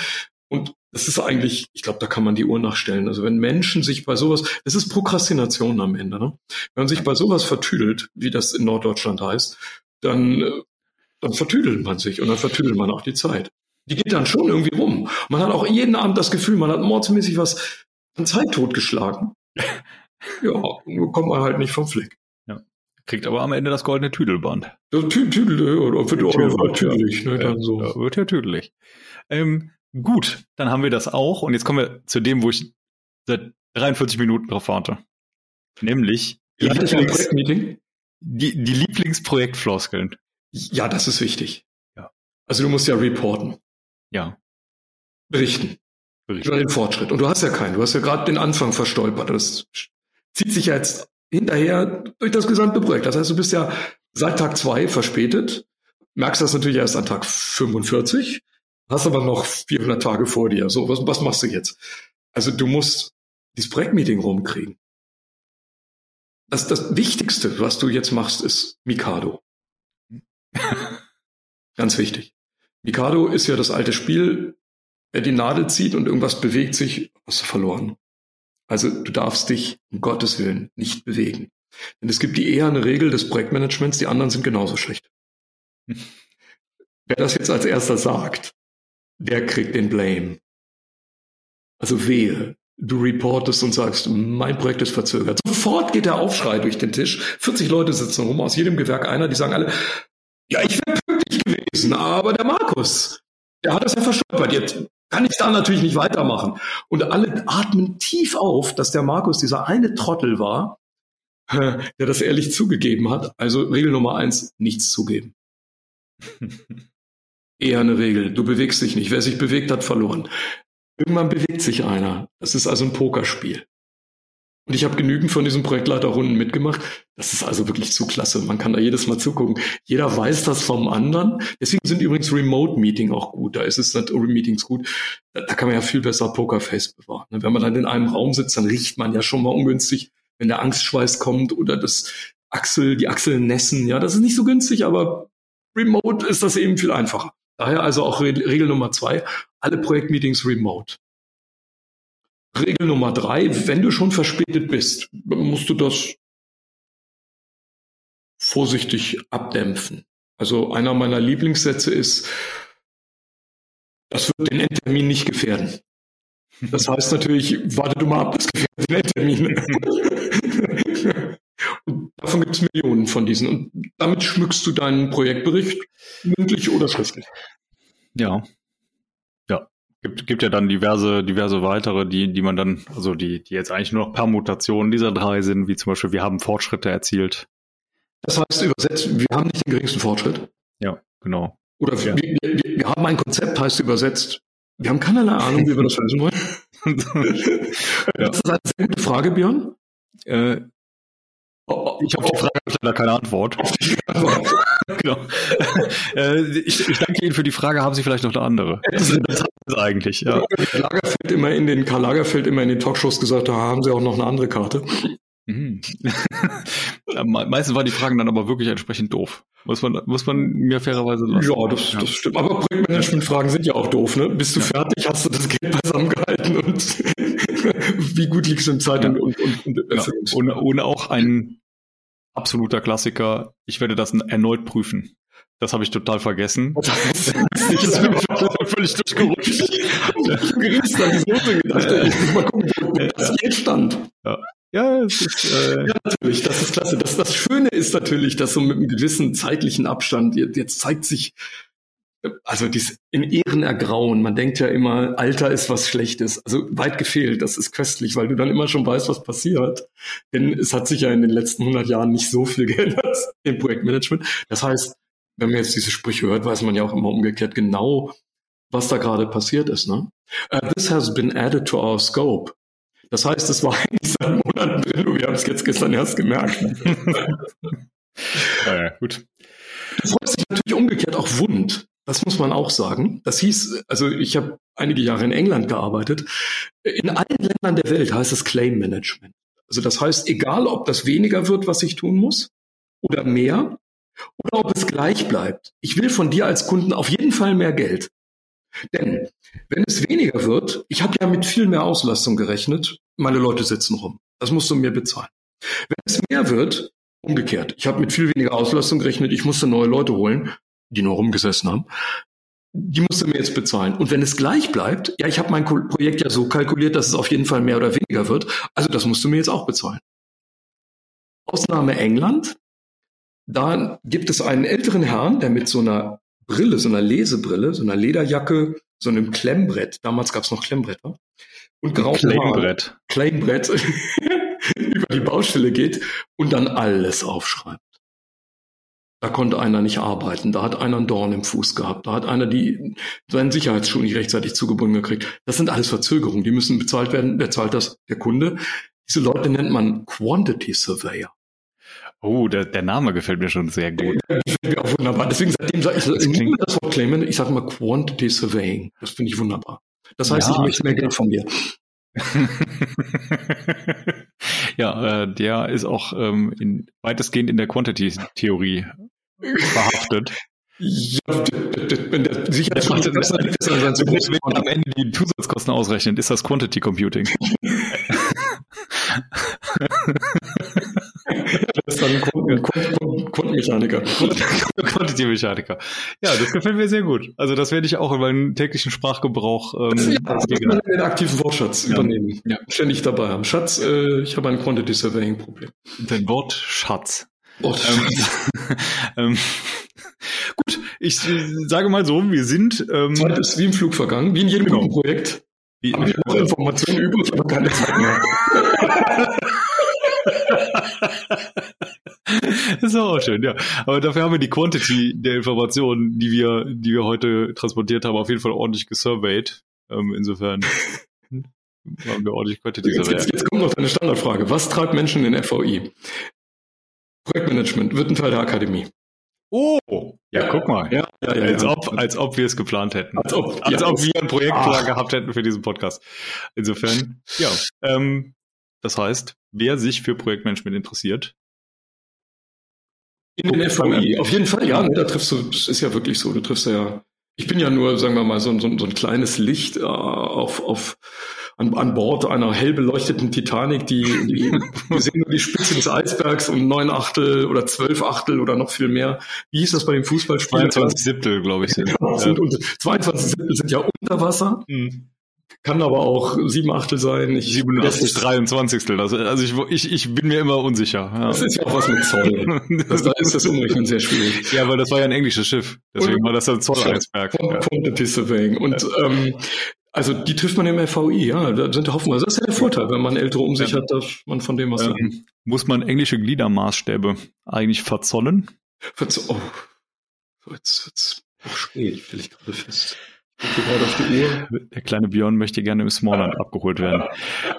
Und das ist eigentlich, ich glaube, da kann man die Uhr nachstellen. Also wenn Menschen sich bei sowas, das ist Prokrastination am Ende, ne? Wenn man sich bei sowas vertüdelt, wie das in Norddeutschland heißt, dann, äh, dann vertüdelt man sich und dann vertüdelt man auch die Zeit. Die geht dann schon irgendwie rum. Man hat auch jeden Abend das Gefühl, man hat mordsmäßig was an Zeit totgeschlagen. ja, nur kommt man halt nicht vom Fleck. Ja. Kriegt aber am Ende das goldene Tüdelband. Das Tü Tüdel, oder wird auch tüdelig, ne? Dann so. Ja, wird ja tüdelig. Ähm, Gut, dann haben wir das auch. Und jetzt kommen wir zu dem, wo ich seit 43 Minuten drauf warte. Nämlich die, Lieblings die, die Lieblingsprojektfloskeln. Ja, das ist wichtig. Ja. Also du musst ja reporten. Ja. Berichten. Berichten. Über den Fortschritt. Und du hast ja keinen. Du hast ja gerade den Anfang verstolpert. Das zieht sich ja jetzt hinterher durch das gesamte Projekt. Das heißt, du bist ja seit Tag zwei verspätet, merkst das natürlich erst an Tag 45 hast aber noch 400 Tage vor dir. So, was, was machst du jetzt? Also du musst dieses Projektmeeting rumkriegen. Das, das Wichtigste, was du jetzt machst, ist Mikado. Ganz wichtig. Mikado ist ja das alte Spiel. Wer die Nadel zieht und irgendwas bewegt sich, hast du verloren. Also du darfst dich um Gottes Willen nicht bewegen. Denn es gibt die eher eine Regel des Projektmanagements, die anderen sind genauso schlecht. Wer das jetzt als erster sagt, der kriegt den Blame. Also wehe, du reportest und sagst, mein Projekt ist verzögert. Sofort geht der Aufschrei durch den Tisch. 40 Leute sitzen rum, aus jedem Gewerk einer, die sagen alle, ja, ich wäre pünktlich gewesen, aber der Markus, der hat das ja verstolpert. Jetzt kann ich da natürlich nicht weitermachen. Und alle atmen tief auf, dass der Markus dieser eine Trottel war, der das ehrlich zugegeben hat. Also Regel Nummer eins, nichts zugeben. Eher eine Regel. Du bewegst dich nicht. Wer sich bewegt, hat verloren. Irgendwann bewegt sich einer. Das ist also ein Pokerspiel. Und ich habe genügend von diesen Projektleiterrunden mitgemacht. Das ist also wirklich zu klasse. Man kann da jedes Mal zugucken. Jeder weiß das vom anderen. Deswegen sind übrigens Remote-Meeting auch gut. Da ist es nicht Meetings gut. Da, da, kann man ja viel besser Pokerface bewahren. Ne? Wenn man dann in einem Raum sitzt, dann riecht man ja schon mal ungünstig, wenn der Angstschweiß kommt oder das Achsel, die Achseln nässen. Ja, das ist nicht so günstig, aber remote ist das eben viel einfacher. Daher also auch Regel Nummer zwei, alle Projektmeetings remote. Regel Nummer drei, wenn du schon verspätet bist, musst du das vorsichtig abdämpfen. Also einer meiner Lieblingssätze ist, das wird den Endtermin nicht gefährden. Das heißt natürlich, warte du mal ab, das gefährdet den Endtermin. Und davon gibt es Millionen von diesen. Und damit schmückst du deinen Projektbericht mündlich oder schriftlich. Ja. Gibt, gibt ja dann diverse, diverse weitere, die, die man dann, also die, die jetzt eigentlich nur noch Permutationen dieser drei sind, wie zum Beispiel, wir haben Fortschritte erzielt. Das heißt übersetzt, wir haben nicht den geringsten Fortschritt. Ja, genau. Oder ja. Wir, wir, wir, haben ein Konzept, heißt übersetzt, wir haben keinerlei Ahnung, wie wir das lösen wollen. ja. Das ist eine sehr gute Frage, Björn. Äh, ich auf die Frage habe leider keine Antwort. genau. äh, ich, ich, danke Ihnen für die Frage. Haben Sie vielleicht noch eine andere? Das ist eigentlich, ja. Lagerfeld immer in den, Karl Lagerfeld immer in den Talkshows gesagt, da haben Sie auch noch eine andere Karte. Mhm. Meistens waren die Fragen dann aber wirklich entsprechend doof. Muss man, muss man mir fairerweise lassen. Ja, das, ja. das stimmt. Aber Projektmanagement-Fragen sind ja auch doof, ne? Bist du ja. fertig? Hast du das Geld beisammen gehalten? Und wie gut liegst du in Zeit ja. und, und, und, und ja. ohne, ohne auch ein absoluter Klassiker. Ich werde das erneut prüfen. Das habe ich total vergessen. Das ist völlig durchgerutscht. Ich habe an die Note gedacht. Ich muss mal gucken, wo das jetzt stand. Ja. Ja, es ist, äh ja, natürlich, das ist klasse. Das, das Schöne ist natürlich, dass so mit einem gewissen zeitlichen Abstand, jetzt, jetzt zeigt sich, also dies in Ehren ergrauen. Man denkt ja immer, Alter ist was Schlechtes. Also weit gefehlt, das ist köstlich, weil du dann immer schon weißt, was passiert. Denn es hat sich ja in den letzten 100 Jahren nicht so viel geändert im Projektmanagement. Das heißt, wenn man jetzt diese Sprüche hört, weiß man ja auch immer umgekehrt genau, was da gerade passiert ist. Ne? Uh, this has been added to our scope. Das heißt, es war eigentlich seit Monaten drin und wir haben es jetzt gestern erst gemerkt. ja, ja, gut. Du freust dich natürlich umgekehrt auch wund. Das muss man auch sagen. Das hieß, also ich habe einige Jahre in England gearbeitet. In allen Ländern der Welt heißt es Claim Management. Also das heißt, egal ob das weniger wird, was ich tun muss, oder mehr, oder ob es gleich bleibt. Ich will von dir als Kunden auf jeden Fall mehr Geld. Denn wenn es weniger wird, ich habe ja mit viel mehr Auslastung gerechnet, meine Leute sitzen rum. Das musst du mir bezahlen. Wenn es mehr wird, umgekehrt. Ich habe mit viel weniger Auslastung gerechnet, ich musste neue Leute holen, die nur rumgesessen haben. Die musst du mir jetzt bezahlen. Und wenn es gleich bleibt, ja, ich habe mein Projekt ja so kalkuliert, dass es auf jeden Fall mehr oder weniger wird. Also das musst du mir jetzt auch bezahlen. Ausnahme England. Da gibt es einen älteren Herrn, der mit so einer Brille, so einer Lesebrille, so einer Lederjacke, so einem Klemmbrett. Damals gab es noch Klemmbretter. Und grau Claimbrett. Claimbrett über die Baustelle geht und dann alles aufschreibt. Da konnte einer nicht arbeiten, da hat einer einen Dorn im Fuß gehabt, da hat einer die, seinen Sicherheitsschuh nicht rechtzeitig zugebunden gekriegt. Das sind alles Verzögerungen, die müssen bezahlt werden. Wer zahlt das? Der Kunde. Diese Leute nennt man Quantity Surveyor. Oh, der, der Name gefällt mir schon sehr gut. Der gefällt mir auch wunderbar. Deswegen seitdem sage ich, das ich das Wort claimen, ich sage immer Quantity Surveying. Das finde ich wunderbar. Das heißt, ja, ich möchte mehr Geld von dir. ja, äh, der ist auch ähm, in, weitestgehend in der Quantity-Theorie verhaftet. Ja, wenn der Sicherheitsschutz besser ist, dann sein Wenn am Ende die Zusatzkosten ausrechnet, ist das Quantity Computing. das ist dann Quantenmechaniker. Quantity-Mechaniker. Ja, das gefällt mir sehr gut. Also das werde ich auch in meinen täglichen Sprachgebrauch ähm, ja, das man in den aktiven Wortschatz ja. übernehmen. Ja. Ständig dabei haben. Schatz, äh, ich habe ein Quantity Surveying Problem. Dein Wort Wort ähm, gut, ich sage mal so, wir sind. Ähm, Zeit ist wie im Flug vergangen, wie in jedem genau. guten Projekt. Wie, Haben wir noch Informationen übrig, aber keine Zeit mehr. das ist auch schön, ja. Aber dafür haben wir die Quantity der Informationen, die wir, die wir heute transportiert haben, auf jeden Fall ordentlich gesurveyed. Ähm, insofern haben wir ordentlich Quantity jetzt, jetzt, jetzt kommt noch eine Standardfrage. Was treibt Menschen in FVI? Projektmanagement wird ein Teil der Akademie. Oh, ja, guck mal. Ja, ja, ja, als, Ob, als ob wir es geplant hätten. Als ob, als ob wir einen Projektplan gehabt hätten für diesen Podcast. Insofern, ja. Ähm, das heißt, wer sich für Projektmanagement interessiert. In den FVI, auf jeden Fall, ja, ne, da triffst du, das ist ja wirklich so, du triffst ja, ich bin ja nur, sagen wir mal, so, so, so ein kleines Licht äh, auf, auf an, an Bord einer hell beleuchteten Titanic, die, die wir sehen nur die Spitze des Eisbergs und neun Achtel oder zwölf Achtel oder noch viel mehr. Wie hieß das bei dem Fußballspielen? 22 Siebtel, glaube ich. Sind. Genau, sind, und 22 Siebtel sind ja unter Wasser. Mhm. Kann aber auch sieben Achtel sein. Ich, 87, 23. Also, also ich, ich, ich bin mir immer unsicher. Ja. Das ist ja auch was mit Zoll. Das, da ist das Umrechnen sehr schwierig. Ja, weil das war ja ein englisches Schiff. Deswegen und, war das ein Zoll-Eisberg. Ja. Und ähm, also die trifft man im FVI, ja, da sind hoffenweise. Das ist ja der Vorteil, wenn man ältere um sich hat, dass man von dem was ähm, lernt. Muss man englische Gliedermaßstäbe eigentlich verzollen? Verzo oh, jetzt wird's auch spät, stelle ich gerade fest. Der kleine Björn möchte gerne im Smallland abgeholt werden.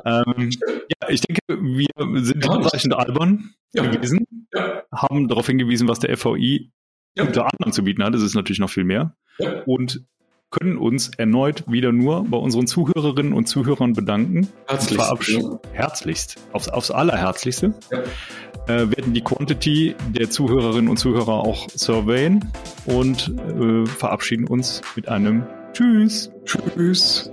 Ähm, ja, ich denke, wir sind ja, hinreichend albern ja. gewesen, ja. haben darauf hingewiesen, was der FVI unter anderem zu bieten hat. Das ist natürlich noch viel mehr. Und können uns erneut wieder nur bei unseren Zuhörerinnen und Zuhörern bedanken. Herzlichst. Ja. Herzlichst. Aufs, aufs Allerherzlichste. Ja. Äh, werden die Quantity der Zuhörerinnen und Zuhörer auch surveyen und äh, verabschieden uns mit einem Tschüss. Tschüss.